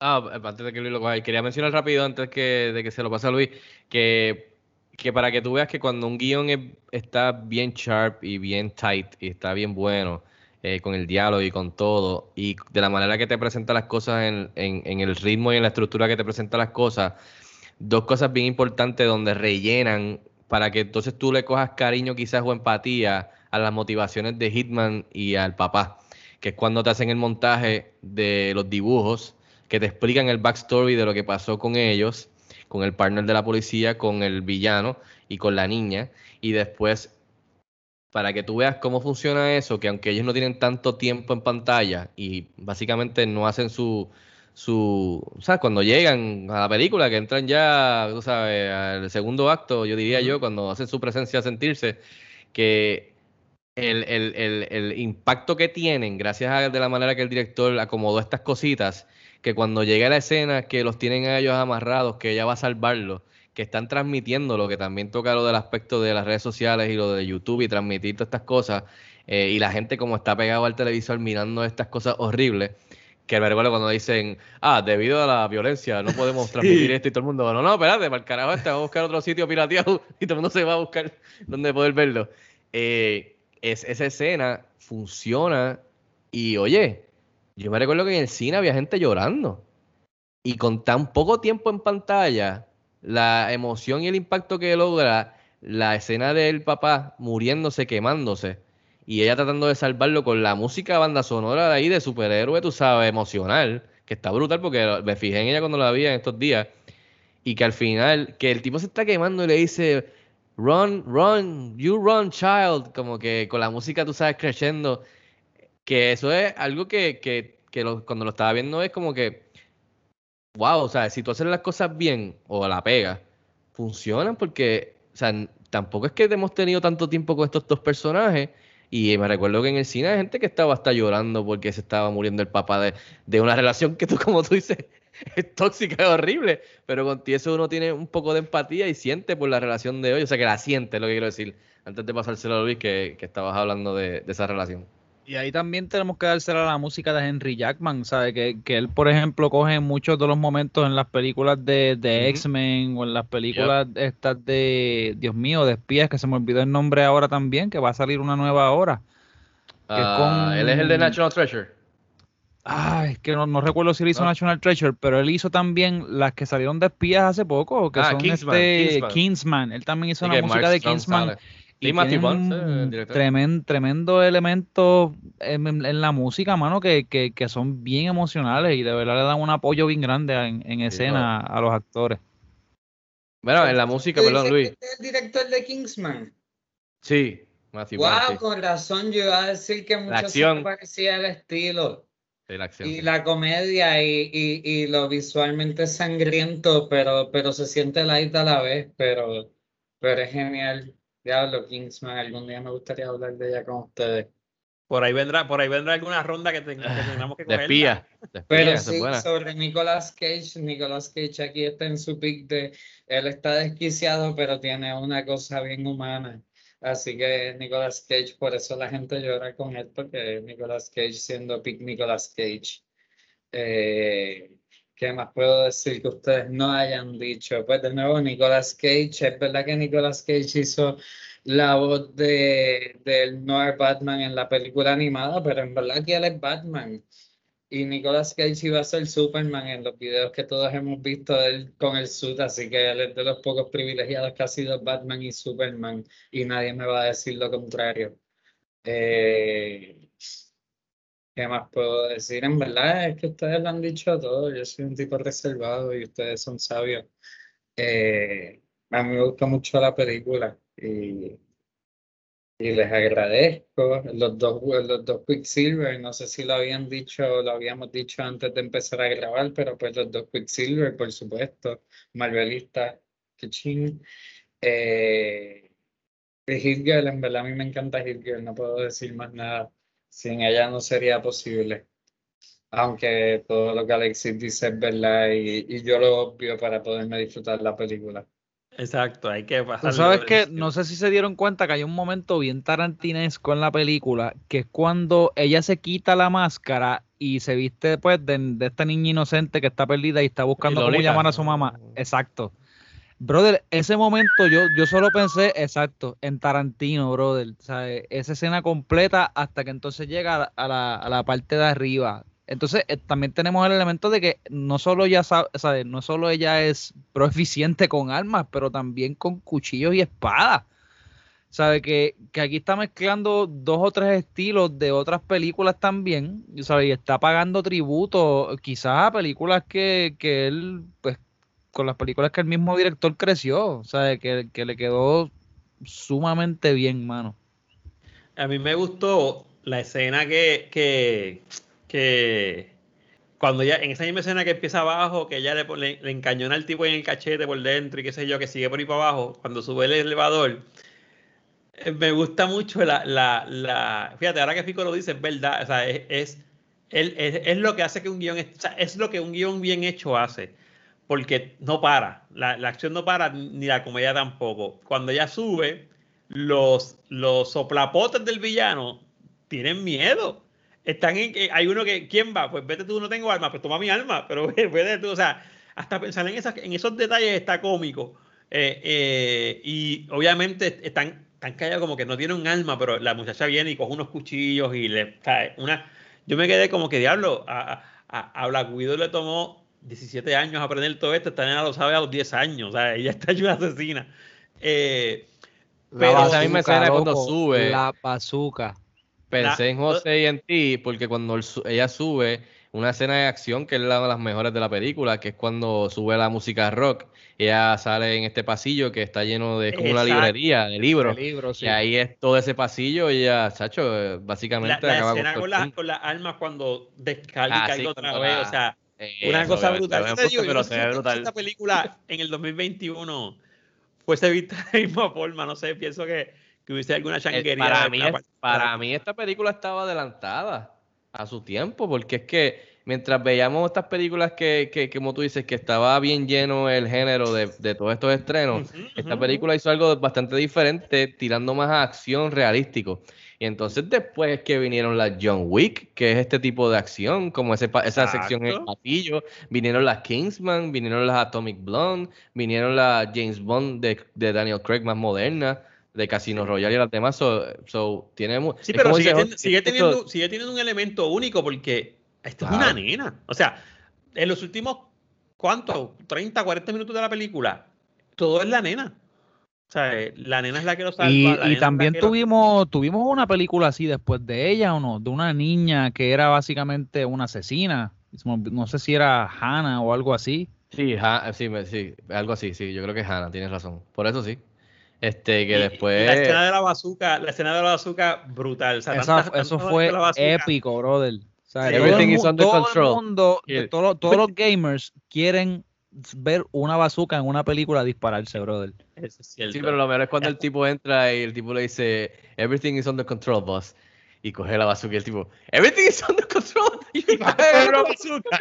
Speaker 5: Ah, antes de que Luis lo coja, quería mencionar rápido, antes que, de que se lo pase a Luis, que, que para que tú veas que cuando un guion es- está bien sharp y bien tight y está bien bueno, eh, con el diálogo y con todo, y de la manera que te presenta las cosas en, en- en el ritmo y en la estructura que te presenta las cosas, dos cosas bien importantes donde rellenan para que entonces tú le cojas cariño quizás o empatía a las motivaciones de Hitman y al papá, que es cuando te hacen el montaje de los dibujos, que te explican el backstory de lo que pasó con ellos, con el partner de la policía, con el villano y con la niña, y después para que tú veas cómo funciona eso, que aunque ellos no tienen tanto tiempo en pantalla y básicamente no hacen su, su, o sea, cuando llegan a la película, que entran ya, tú sabes, al segundo acto, yo diría yo, cuando hacen su presencia a sentirse, que el, el, el, el impacto que tienen, gracias a de la manera que el director acomodó estas cositas, que cuando llega la escena, que los tienen a ellos amarrados, que ella va a salvarlos, que están transmitiendo lo que también toca lo del aspecto de las redes sociales y lo de YouTube y transmitir todas estas cosas, eh, y la gente como está pegado al televisor mirando estas cosas horribles, que me recuerdo cuando dicen, ah, debido a la violencia no podemos transmitir esto y todo el mundo, no, no, espérate, para el carajo este, vamos a buscar otro sitio pirateado y todo el mundo se va a buscar donde poder verlo. Eh, es, esa escena funciona y oye, yo me recuerdo que en el cine había gente llorando. Y con tan poco tiempo en pantalla, la emoción y el impacto que logra la escena del papá muriéndose, quemándose y ella tratando de salvarlo con la música banda sonora de ahí de superhéroe, tú sabes, emocional, que está brutal porque me fijé en ella cuando la vi en estos días y que al final, que el tipo se está quemando y le dice, run, run, you run, child, como que con la música tú sabes creciendo, que eso es algo que, que, que cuando lo estaba viendo es como que, wow, o sea, si tú haces las cosas bien o la pega, funcionan porque, o sea, tampoco es que hemos tenido tanto tiempo con estos dos personajes. Y me recuerdo que en el cine hay gente que estaba hasta llorando porque se estaba muriendo el papá de, de una relación que tú, como tú dices, es tóxica, es horrible. Pero con ti eso uno tiene un poco de empatía y siente por la relación de hoy. O sea, que la siente, es lo que quiero decir. Antes de pasárselo a Luis, que, que estabas hablando de, de esa relación.
Speaker 6: Y ahí también tenemos que dársela a la música de Henry Jackman, ¿sabe? Que, que él, por ejemplo, coge muchos de los momentos en las películas de, de. X-Men o en las películas estas de, Dios mío, de espías, que se me olvidó el nombre ahora también, que va a salir una nueva ahora. Que es
Speaker 5: Ah,
Speaker 6: con-
Speaker 5: Él es el de National Treasure.
Speaker 6: Ay, es que no, no recuerdo si él hizo
Speaker 5: No.
Speaker 6: National Treasure, pero él hizo también las que salieron de espías hace poco, que
Speaker 5: Ah,
Speaker 6: son
Speaker 5: Kingsman,
Speaker 6: este
Speaker 5: Kingsman.
Speaker 6: Kingsman. Él también hizo
Speaker 5: Sí,
Speaker 6: una música
Speaker 5: Mark
Speaker 6: de Kingsman. Y tremen- tremendo elemento en, en- en la música, mano, que, que, que son bien emocionales y de verdad le dan un apoyo bien grande en, en escena a los actores.
Speaker 5: Bueno, en la música,
Speaker 7: ¿Tú
Speaker 5: perdón, Luis.
Speaker 7: que este es el director de Kingsman?
Speaker 5: Sí, Matthew
Speaker 7: Wow, con razón, yo iba a decir que mucho se parecía el estilo.
Speaker 5: Sí, la acción,
Speaker 7: Y
Speaker 5: sí.
Speaker 7: la comedia y, y, y lo visualmente sangriento, pero, pero se siente light a la vez, pero, pero es genial. Diablo, Kingsman, algún día me gustaría hablar de ella con ustedes.
Speaker 4: Por ahí vendrá, por ahí vendrá alguna ronda que, te- que tengamos que
Speaker 5: De
Speaker 4: coger.
Speaker 5: espía. De espía,
Speaker 7: Pero sí, sobre Nicolas Cage, Nicolas Cage aquí está en su pick de, él está desquiciado, pero tiene una cosa bien humana. Así que Nicolas Cage, por eso la gente llora con él, porque Nicolas Cage siendo pick Nicolas Cage. Eh, ¿qué más puedo decir que ustedes no hayan dicho? Pues de nuevo, Nicolas Cage, es verdad que Nicolas Cage hizo la voz de, del Noir Batman en la película animada, pero en verdad que él es Batman. Y Nicolas Cage iba a ser Superman en los videos que todos hemos visto de él con el suit, así que él es de los pocos privilegiados que ha sido Batman y Superman, y nadie me va a decir lo contrario. Eh, ¿qué más puedo decir? En verdad es que ustedes lo han dicho todo, yo soy un tipo reservado y ustedes son sabios. Eh, a mí me gustó mucho la película y, y les agradezco. Los dos, los dos Quicksilver, no sé si lo habían dicho, lo habíamos dicho antes de empezar a grabar, pero pues los dos Quicksilver, por supuesto, Marvelista, que ching. Eh, en verdad a mí me encanta Hit Girl, no puedo decir más nada. Sin ella no sería posible. Aunque todo lo que Alexis dice es verdad y, y yo lo obvio para poderme disfrutar la película.
Speaker 4: Exacto, hay que
Speaker 6: Tú
Speaker 4: pasar.
Speaker 6: sabes que no sé si se dieron cuenta que hay un momento bien tarantinesco en la película, que es cuando ella se quita la máscara y se viste pues de, de esta niña inocente que está perdida y está buscando cómo llamar a su mamá. Exacto. Brother, ese momento yo, yo solo pensé, exacto, en Tarantino, brother. O sea, esa escena completa hasta que entonces llega a la, a la, a la parte de arriba. Entonces, eh, también tenemos el elemento de que no solo ella sabe, sea, no solo ella es proficiente con armas, pero también con cuchillos y espadas. Sabe que, que aquí está mezclando dos o tres estilos de otras películas también, sabe, y está pagando tributo quizás a películas que, que él, pues, con las películas que el mismo director creció, sea, que, que le quedó sumamente bien, mano.
Speaker 4: A mí me gustó la escena que, que, que cuando ya, en esa misma escena que empieza abajo, que ella le, le, le encañona al tipo en el cachete por dentro y qué sé yo, que sigue por ahí para abajo, cuando sube el elevador, eh, me gusta mucho la, la, la, fíjate, ahora que Fico lo dice, es verdad, o sea, es, es, es, lo que hace que un guion, o es lo que un guion bien hecho hace, porque no para, la, la acción no para, ni la comedia tampoco. Cuando ella sube, los, los soplapotes del villano tienen miedo. Están en que hay uno que, ¿quién va? Pues vete tú, no tengo arma, pues toma mi arma, pero vete tú, o sea, hasta pensar en, esas, en esos detalles está cómico. Eh, eh, y obviamente están, están callados como que no tiene un arma, pero la muchacha viene y coge unos cuchillos y le cae una. Yo me quedé como que diablo, a, a, a Black Widow le tomó 17 años aprender todo esto, esta nena lo sabe a los 10 años, o sea, ella está una asesina. Eh,
Speaker 5: pero esa misma escena cuando sube.
Speaker 6: La bazooka.
Speaker 5: Pensé
Speaker 4: La-
Speaker 5: en José y en ti, porque cuando ella sube una escena de acción que es la de las mejores de la película, que es cuando sube la música rock, ella sale en este pasillo que está lleno de como una librería de libros.
Speaker 6: Sí.
Speaker 5: Y ahí es todo ese pasillo y ella, Chacho, eh,
Speaker 4: la,
Speaker 5: básicamente
Speaker 4: la
Speaker 5: acaba
Speaker 4: escena con,
Speaker 5: mundo.
Speaker 4: con las armas cuando descarga
Speaker 5: Ah,
Speaker 4: y cae
Speaker 5: sí,
Speaker 4: otra vez,
Speaker 5: la-
Speaker 4: o sea,
Speaker 5: Eh,
Speaker 4: una cosa brutal. digo,
Speaker 5: pero se ve brutal.
Speaker 4: esta película en el 2021 fuese vista de la misma forma, no sé, pienso que, que hubiese alguna
Speaker 5: Eh,
Speaker 4: changuería.
Speaker 5: para mí,
Speaker 4: alguna
Speaker 5: es-
Speaker 4: parte.
Speaker 5: para mí esta película estaba adelantada a su tiempo, porque es que mientras veíamos estas películas que, que, que, como tú dices, que estaba bien lleno el género de, de todos estos estrenos, esta película hizo algo bastante diferente, tirando más a acción realístico. Y entonces después que vinieron las John Wick, que es este tipo de acción, como ese, esa sección en el pasillo, vinieron las Kingsman, vinieron las Atomic Blonde, vinieron las James Bond de, de Daniel Craig más moderna, de Casino Royale y las demás. So, so, tiene
Speaker 4: Sí, pero sigue, ten- sigue
Speaker 5: esto-
Speaker 4: teniendo, sigue teniendo un elemento único porque esto es una nena. O sea, en los últimos, ¿cuántos? 30, 40 minutos de la película, todo es la nena. O sea, eh, la nena es la que lo salva.
Speaker 6: Y, también
Speaker 4: lo-
Speaker 6: tuvimos, tuvimos una película así después de ella o no, de una niña que era básicamente una asesina. No sé si era Hannah o algo así.
Speaker 5: Sí, Ha- sí, sí, algo así, sí, yo creo que es Hannah, tienes razón. Por eso sí. Este, que
Speaker 4: y-
Speaker 5: después.
Speaker 4: y la escena de la bazooka, la escena de la bazooka, brutal. O sea,
Speaker 6: Esa-
Speaker 4: tantas-
Speaker 6: eso
Speaker 4: tantas
Speaker 6: fue épico, brother. O sea,
Speaker 4: Sí.
Speaker 6: todo el
Speaker 5: Everything is under
Speaker 6: todo el
Speaker 5: control.
Speaker 6: mundo,
Speaker 5: Yeah.
Speaker 6: todo- todos los gamers quieren ver una bazooka en una película dispararse, brother.
Speaker 4: Eso es cierto.
Speaker 5: Sí, pero lo mejor es cuando el tipo entra y el tipo le dice, Everything is under control, boss. Y coge la bazooka y el tipo, Everything is under control. Y
Speaker 4: va a
Speaker 5: coge la bazooka.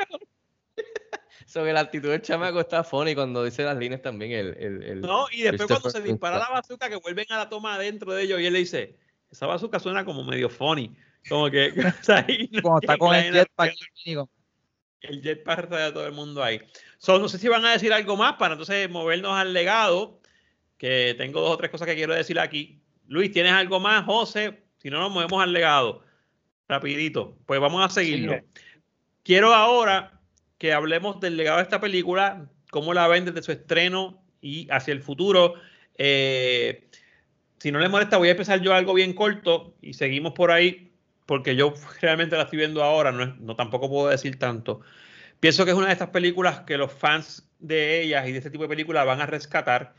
Speaker 5: Sobre la actitud del chamaco está funny cuando dice las líneas también. El, el, el-
Speaker 4: No, y después cuando se dispara la bazooka, que vuelven a la toma adentro de ellos y él le dice, esa bazooka suena como medio funny. Como que, o sea, y no-
Speaker 6: Cuando está con el jetpack, digo,
Speaker 4: el jetpack de todo el mundo ahí. So, no sé si van a decir algo más para entonces movernos al legado, que tengo dos o tres cosas que quiero decir aquí. Luis, ¿tienes algo más, José? Si no, nos movemos al legado. Rapidito. Pues vamos a seguirlo.
Speaker 7: Sí.
Speaker 4: Quiero ahora que hablemos del legado de esta película, cómo la ven desde su estreno y hacia el futuro. Eh, si no les molesta, voy a empezar yo algo bien corto y seguimos por ahí, porque yo realmente la estoy viendo ahora, no, no tampoco puedo decir tanto. Pienso que es una de estas películas que los fans de ellas y de este tipo de películas van a rescatar.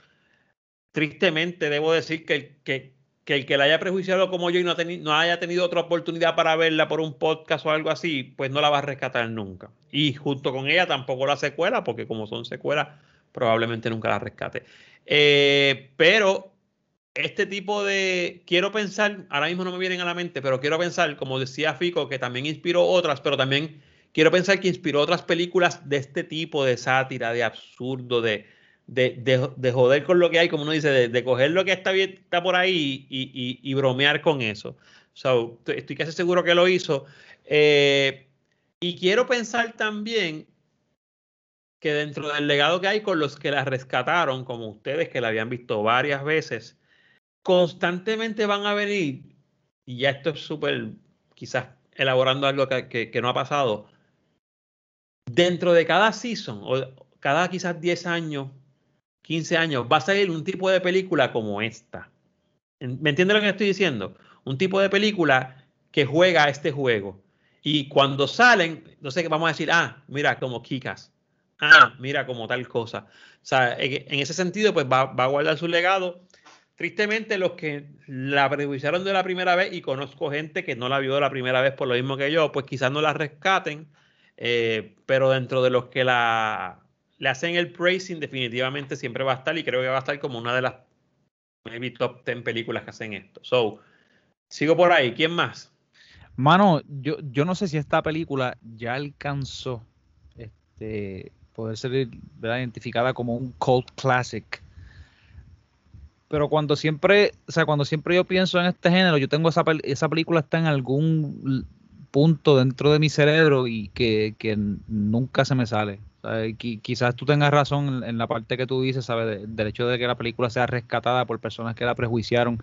Speaker 4: Tristemente, debo decir que que, que, el que la haya prejuiciado como yo y no, no haya tenido otra oportunidad para verla por un podcast o algo así, pues no la va a rescatar nunca. Y junto con ella tampoco la secuela, porque como son secuelas, probablemente nunca la rescate. Eh, pero este tipo de. Quiero pensar, ahora mismo no me vienen a la mente, pero quiero pensar, como decía Fico, que también inspiró otras, pero también quiero pensar que inspiró otras películas de este tipo de sátira, de absurdo, de, de, de- de joder con lo que hay, como uno dice, de, de coger lo que está, bien, está por ahí y, y- y bromear con eso. So, estoy casi seguro que lo hizo. Eh, y quiero pensar también que dentro del legado que hay con los que la rescataron, como ustedes que la habían visto varias veces, constantemente van a venir, y ya esto es súper, quizás elaborando algo que, que- que no ha pasado, dentro de cada season, o cada quizás 10 años, 15 años, va a salir un tipo de película como esta. ¿Me entiende lo que estoy diciendo? Un tipo de película que juega a este juego. Y cuando salen, no sé, vamos a decir, ah, mira, como Kikas. Ah, mira, como tal cosa. O sea, en, ese sentido, pues va, va a guardar su legado. Tristemente, los que la prejuiciaron de la primera vez, y conozco gente que no la vio la primera vez por lo mismo que yo, pues quizás no la rescaten, eh, pero dentro de los que la le hacen el praising, definitivamente siempre va a estar, y creo que va a estar como una de las maybe top 10 películas que hacen esto. So, sigo por ahí. ¿Quién más?
Speaker 6: Mano, yo, yo no sé si esta película ya alcanzó este, poder ser identificada como un cult classic. Pero cuando siempre, o sea, cuando siempre yo pienso en este género, yo tengo esa, esa película está en algún punto dentro de mi cerebro y que, que nunca se me sale. Qui- quizás tú tengas razón en, la parte que tú dices, ¿sabes? De- del hecho de que la película sea rescatada por personas que la prejuiciaron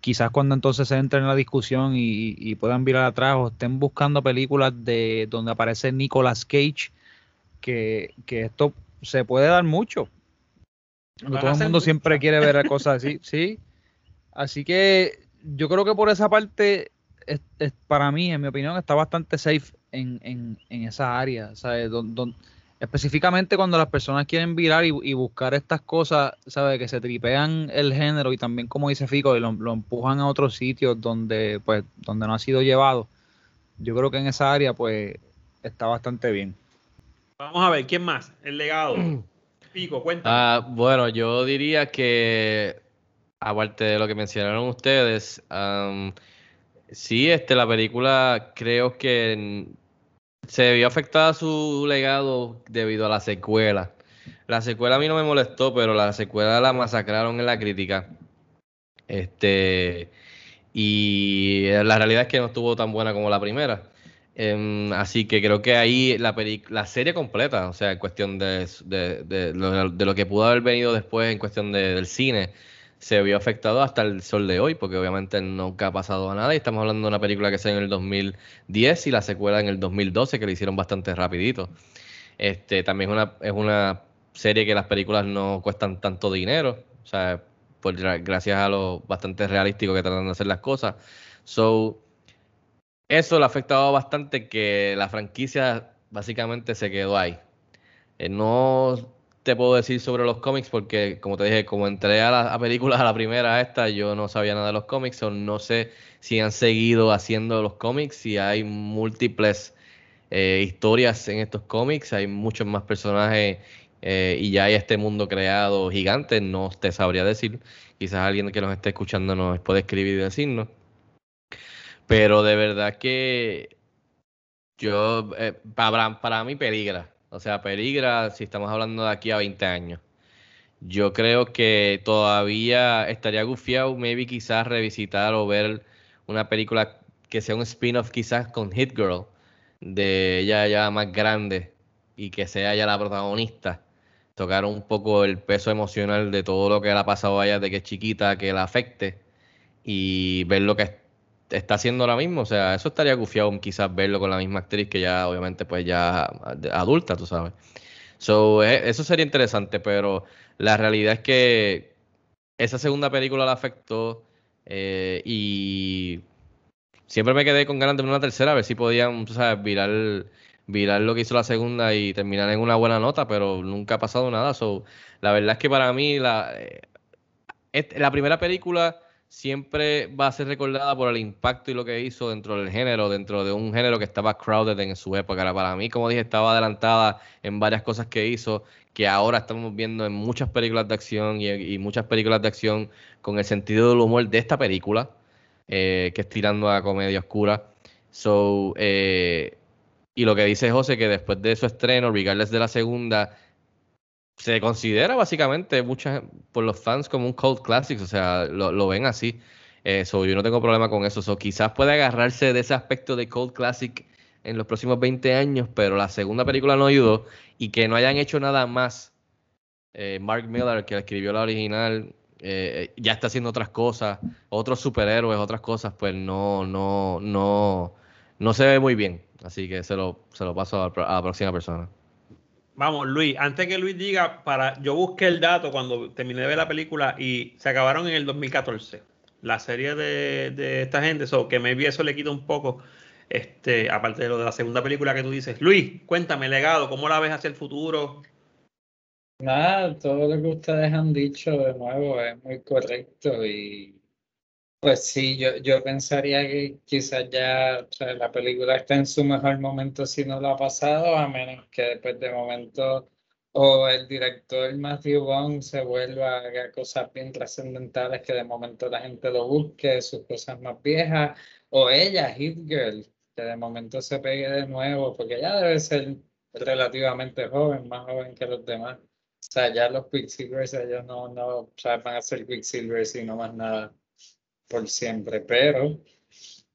Speaker 6: quizás cuando entonces se entren en la discusión y, y puedan mirar atrás o estén buscando películas de donde aparece Nicolas Cage, que, que esto se puede dar mucho. Todo el mundo siempre quiere ver cosas así, sí. Así que yo creo que por esa parte, es, es- para mí, en mi opinión, está bastante safe en, en, en esa área. ¿sabes? Don- don- específicamente cuando las personas quieren virar y, y buscar estas cosas, ¿sabes? Que se tripean el género y también, como dice Fico, y lo, lo empujan a otros sitios donde, pues, donde no ha sido llevado. Yo creo que en esa área, pues, está bastante bien.
Speaker 4: Vamos a ver, ¿quién más? El legado. Pico, cuéntame.
Speaker 5: Ah, bueno, yo diría que, aparte de lo que mencionaron ustedes, sí, este, la película creo que se vio afectada su legado debido a la secuela. La secuela a mí no me molestó, pero la secuela la masacraron en la crítica. Este, Y la realidad es que no estuvo tan buena como la primera. Em, así que creo que ahí la, la serie completa, o sea, en cuestión de, lo, que pudo haber venido después en cuestión del cine, se vio afectado hasta el sol de hoy, porque obviamente nunca ha pasado nada y estamos hablando de una película que salió en el 2010 y la secuela en el 2012 que le hicieron bastante rapidito. Este, también es una, es una serie que las películas no cuestan tanto dinero, o sea, por, gracias a lo bastante realístico que tratan de hacer las cosas. So, eso le ha afectado bastante que la franquicia básicamente se quedó ahí. Eh, no te puedo decir sobre los cómics porque, como te dije, como entré a la película, a la primera, a esta, yo no sabía nada de los cómics, o no sé si han seguido haciendo los cómics, si hay múltiples eh, historias en estos cómics, hay muchos más personajes eh, y ya hay este mundo creado gigante, no te sabría decir. Quizás alguien que nos esté escuchando nos puede escribir y decirnos. Pero de verdad que yo, eh, para, para mí peligra. O sea, peligra si estamos hablando de aquí a 20 años. Yo creo que todavía estaría gufiado, maybe quizás revisitar o ver una película que sea un spin-off quizás con Hit Girl, de ella ya más grande y que sea ella la protagonista. Tocar un poco el peso emocional de todo lo que le ha pasado a ella de que es chiquita, que la afecte y ver lo que está haciendo ahora mismo. O sea, eso estaría gufiado quizás verlo con la misma actriz que ya, obviamente, pues ya adulta, tú sabes. So, e, eso sería interesante, pero la realidad es que esa segunda película la afectó eh, y siempre me quedé con ganas de ver una tercera, a ver si podían, tú sabes, virar, virar lo que hizo la segunda y terminar en una buena nota, pero nunca ha pasado nada. So, la verdad es que para mí la, eh, la primera película siempre va a ser recordada por el impacto y lo que hizo dentro del género, dentro de un género que estaba crowded en su época. Para mí, como dije, estaba adelantada en varias cosas que hizo, que ahora estamos viendo en muchas películas de acción y, muchas películas de acción con el sentido del humor de esta película, eh, que es tirando a comedia oscura. So, eh, y lo que dice José, que después de su estreno, regardless de la segunda, se considera básicamente muchas por los fans como un cult classic, o sea, lo, ven así. Eso, yo no tengo problema con eso. So, quizás puede agarrarse de ese aspecto de cult classic en los próximos 20 años, pero la segunda película no ayudó y que no hayan hecho nada más. Eh, Mark Miller, que escribió la original, eh, ya está haciendo otras cosas, otros superhéroes, otras cosas, pues no, no, no, no se ve muy bien. Así que se lo, se lo paso a la próxima persona.
Speaker 4: Vamos, Luis, antes que Luis diga, para, yo busqué el dato cuando terminé de ver la película y se acabaron en el 2014. La serie de, esta gente, so, que maybe eso le quita un poco, este, aparte de lo de la segunda película que tú dices. Luis, cuéntame, legado, ¿cómo la ves hacia el futuro?
Speaker 7: Nada, todo lo que ustedes han dicho de nuevo es muy correcto y pues sí, yo, yo pensaría que quizás ya la película está en su mejor momento si no lo ha pasado, a menos que después de momento o el director Matthew Vaughn se vuelva a hacer cosas bien trascendentales que de momento la gente lo busque, sus cosas más viejas, o ella, Hit Girl, que de momento se pegue de nuevo, porque ella debe ser relativamente joven, más joven que los demás. O sea, ya los Quicksilvers, ellos no, no o sea, van a ser Quicksilvers y no más nada por siempre, pero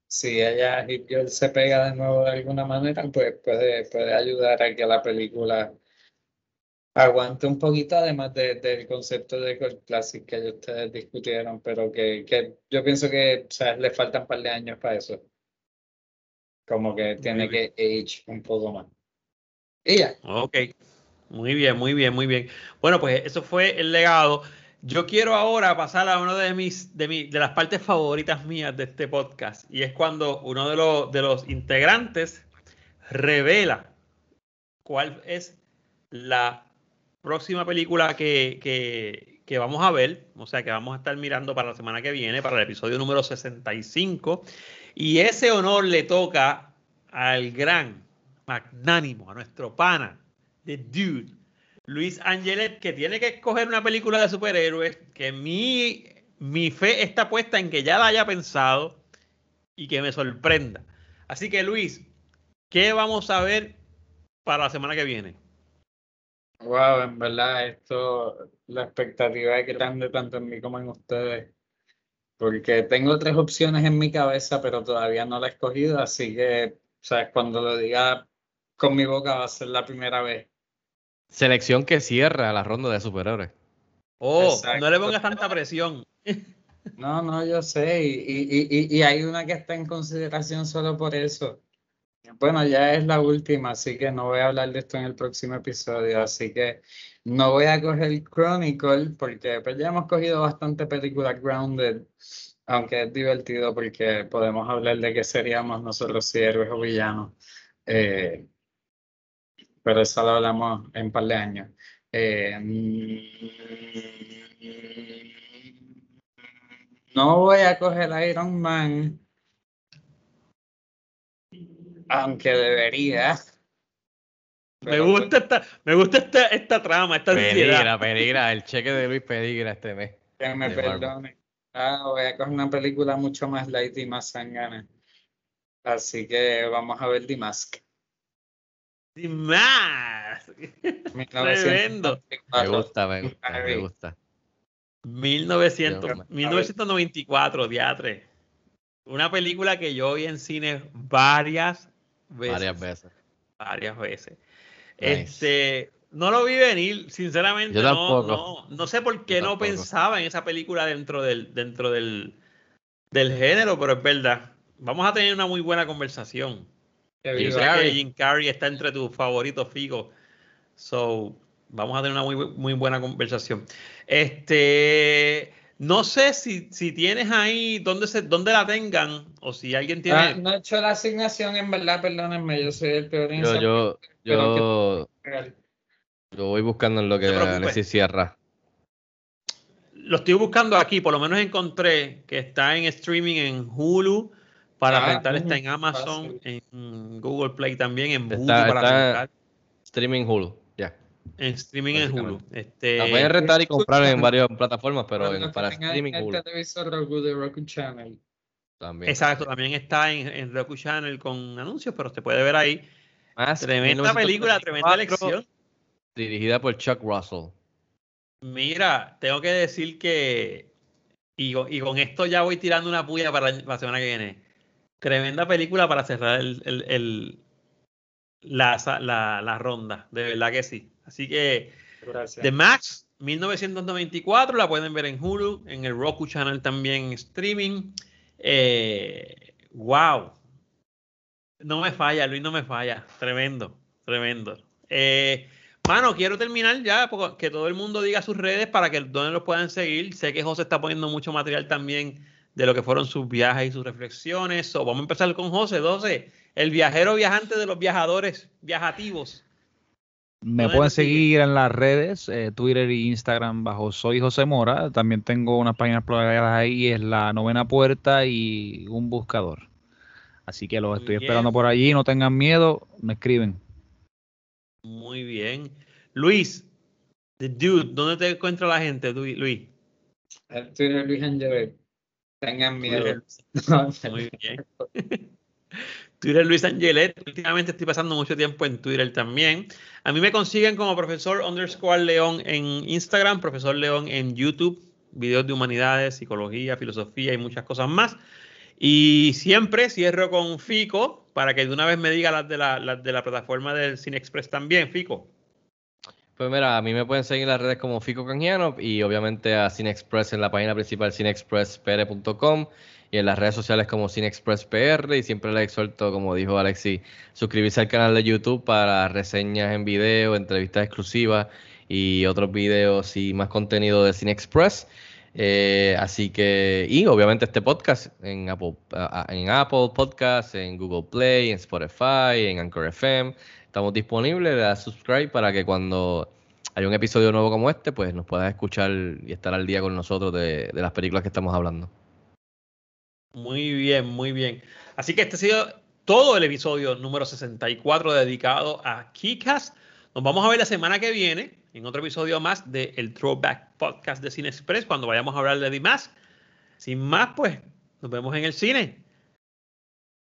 Speaker 7: si ella se pega de nuevo de alguna manera, pues puede, puede ayudar a que la película aguante un poquito, además del concepto de Gold Classic que ustedes discutieron, pero que, que yo pienso que o sea, le faltan un par de años para eso. Como que tiene que age un poco más. Y ya.
Speaker 4: Ok. Muy bien, muy bien, muy bien. Bueno, pues eso fue el legado. Yo quiero ahora pasar a una de mis de, mi, de las partes favoritas mías de este podcast y es cuando uno de los, de los integrantes revela cuál es la próxima película que, que, que, vamos a ver, o sea, que vamos a estar mirando para la semana que viene, para el episodio número 65. Y ese honor le toca al gran, magnánimo, a nuestro pana, The Dude, Luis Angelet, que tiene que escoger una película de superhéroes, que mi, mi fe está puesta en que ya la haya pensado y que me sorprenda. Así que Luis, ¿qué vamos a ver para la semana que viene?
Speaker 7: Wow, en verdad, esto, la expectativa es grande tanto en mí como en ustedes. porque tengo tres opciones en mi cabeza, pero todavía no la he escogido, así que, sabes, cuando lo diga con mi boca va a ser la primera vez.
Speaker 5: Selección que cierra la ronda de superhéroes.
Speaker 4: Oh,
Speaker 7: Exacto.
Speaker 4: no le pongas tanta presión.
Speaker 7: No, no, yo sé, y, y, y, y hay una que está en consideración solo por eso. Bueno, ya es la última, así que no voy a hablar de esto en el próximo episodio, así que no voy a coger Chronicle porque pues, ya hemos cogido bastante película Grounded, aunque es divertido porque podemos hablar de qué seríamos nosotros si héroes o villanos. Eh, pero eso lo hablamos en un par de años. Eh, mm, no voy a coger Iron Man, aunque debería.
Speaker 4: Me gusta esta, me gusta esta, esta trama, esta ansiedad.
Speaker 5: Peligra, peligra. El cheque de Luis peligra este mes.
Speaker 7: Que me perdone. Ah, voy a coger una película mucho más light y más sangana. Así que vamos a ver The Mask.
Speaker 4: Sin más. Tremendo.
Speaker 7: 1994.
Speaker 5: Me gusta, me gusta, me gusta.
Speaker 4: 1900,
Speaker 5: Dios mío.
Speaker 4: 1994, diatre. Una película que yo vi en cine varias veces.
Speaker 5: Varias veces.
Speaker 4: varias veces.
Speaker 5: Nice.
Speaker 4: Este, no lo vi venir, sinceramente.
Speaker 5: Yo
Speaker 4: no,
Speaker 5: tampoco.
Speaker 4: no, no sé por qué
Speaker 5: Yo
Speaker 4: no
Speaker 5: tampoco.
Speaker 4: pensaba en esa película dentro del, dentro del, del género, pero es verdad. Vamos a tener una muy buena conversación. Sé
Speaker 5: Carrey.
Speaker 4: que Jim Carrey está entre tus favoritos, Figo. So, vamos a tener una muy, muy buena conversación. Este, no sé si, si tienes ahí dónde se, dónde la tengan, o si alguien tiene.
Speaker 7: Ah, no he hecho la asignación, en verdad, perdónenme, yo soy el peor en
Speaker 5: Yo, yo,
Speaker 7: que-
Speaker 5: yo, yo voy buscando en lo que. Alexis cierra.
Speaker 4: Lo estoy buscando aquí, por lo menos encontré que está en streaming en Hulu, para
Speaker 7: Ah,
Speaker 4: rentar está en Amazon,
Speaker 7: fácil.
Speaker 4: en Google Play también, en Hulu
Speaker 5: Está-
Speaker 4: para rentar,
Speaker 5: Streaming Hulu, ya.
Speaker 4: en streaming en Hulu. Este,
Speaker 5: La pueden rentar y comprar en varias plataformas, pero
Speaker 7: Para
Speaker 5: en- streaming
Speaker 7: el
Speaker 5: Hulu
Speaker 7: televisor Roku de Roku Channel.
Speaker 5: también.
Speaker 4: exacto, también está en, en Roku Channel con anuncios, pero se puede ver ahí.
Speaker 5: Más
Speaker 4: Tremenda película, tremenda
Speaker 5: 1994,
Speaker 4: elección.
Speaker 5: Dirigida por Chuck Russell.
Speaker 4: Mira, tengo que decir que, y, con- y con esto ya voy tirando una puya para la, la semana que viene. Tremenda película para cerrar el, el- el- la, la- la ronda, de verdad que sí. Así que
Speaker 7: Gracias.
Speaker 4: The Max, 1994, la pueden ver en Hulu, en el Roku Channel también en streaming. Eh, wow. No me falla, Luis no me falla. Tremendo, tremendo. Eh, mano, quiero terminar ya, porque que todo el mundo diga sus redes para que donde los puedan seguir. Sé que José está poniendo mucho material también de lo que fueron sus viajes y sus reflexiones. So, vamos a empezar con José, 12, el viajero viajante de los viajadores viajativos.
Speaker 6: Me
Speaker 4: ¿Dónde
Speaker 6: pueden seguir en las redes, eh, Twitter y Instagram bajo Soy José Mora. También tengo unas páginas propiedades ahí, es la novena puerta y un buscador. Así que los
Speaker 4: Muy
Speaker 6: estoy
Speaker 4: bien.
Speaker 6: esperando por allí, no tengan miedo, me escriben.
Speaker 4: Muy bien. Luis, The Dude, ¿dónde te encuentra la gente, Lu- Luis?
Speaker 7: El Twitter Luis Angelet. Tengan miedo.
Speaker 4: Twitter. Muy bien. Twitter Luis Angelet. Últimamente estoy pasando mucho tiempo en Twitter también. A mí me consiguen como profesor underscore León en Instagram, profesor León en YouTube, videos de humanidades, psicología, filosofía y muchas cosas más. Y siempre cierro con Fico para que de una vez me diga las de la, las de la plataforma del Cine Express también, Fico.
Speaker 5: Pues mira, a mí me pueden seguir en las redes como Fico Canjiano y obviamente a CineExpress en la página principal cinexpresspr.com y en las redes sociales como CineExpressPR y siempre les exhorto, como dijo Alexi, suscribirse al canal de YouTube para reseñas en video, entrevistas exclusivas y otros videos y más contenido de CineExpress. Eh, así que, y obviamente este podcast en Apple, en Apple Podcast, en Google Play, en Spotify, en Anchor FM. Estamos disponibles, le das subscribe para que cuando haya un episodio nuevo como este, pues nos puedas escuchar y estar al día con nosotros de, las películas que estamos hablando.
Speaker 4: Muy bien, muy bien. Así que este ha sido todo el episodio número 64 dedicado a Kikas. Nos vamos a ver la semana que viene en otro episodio más del el Throwback Podcast de Cine Express cuando vayamos a hablar de Mask. Sin más, pues nos vemos en el cine.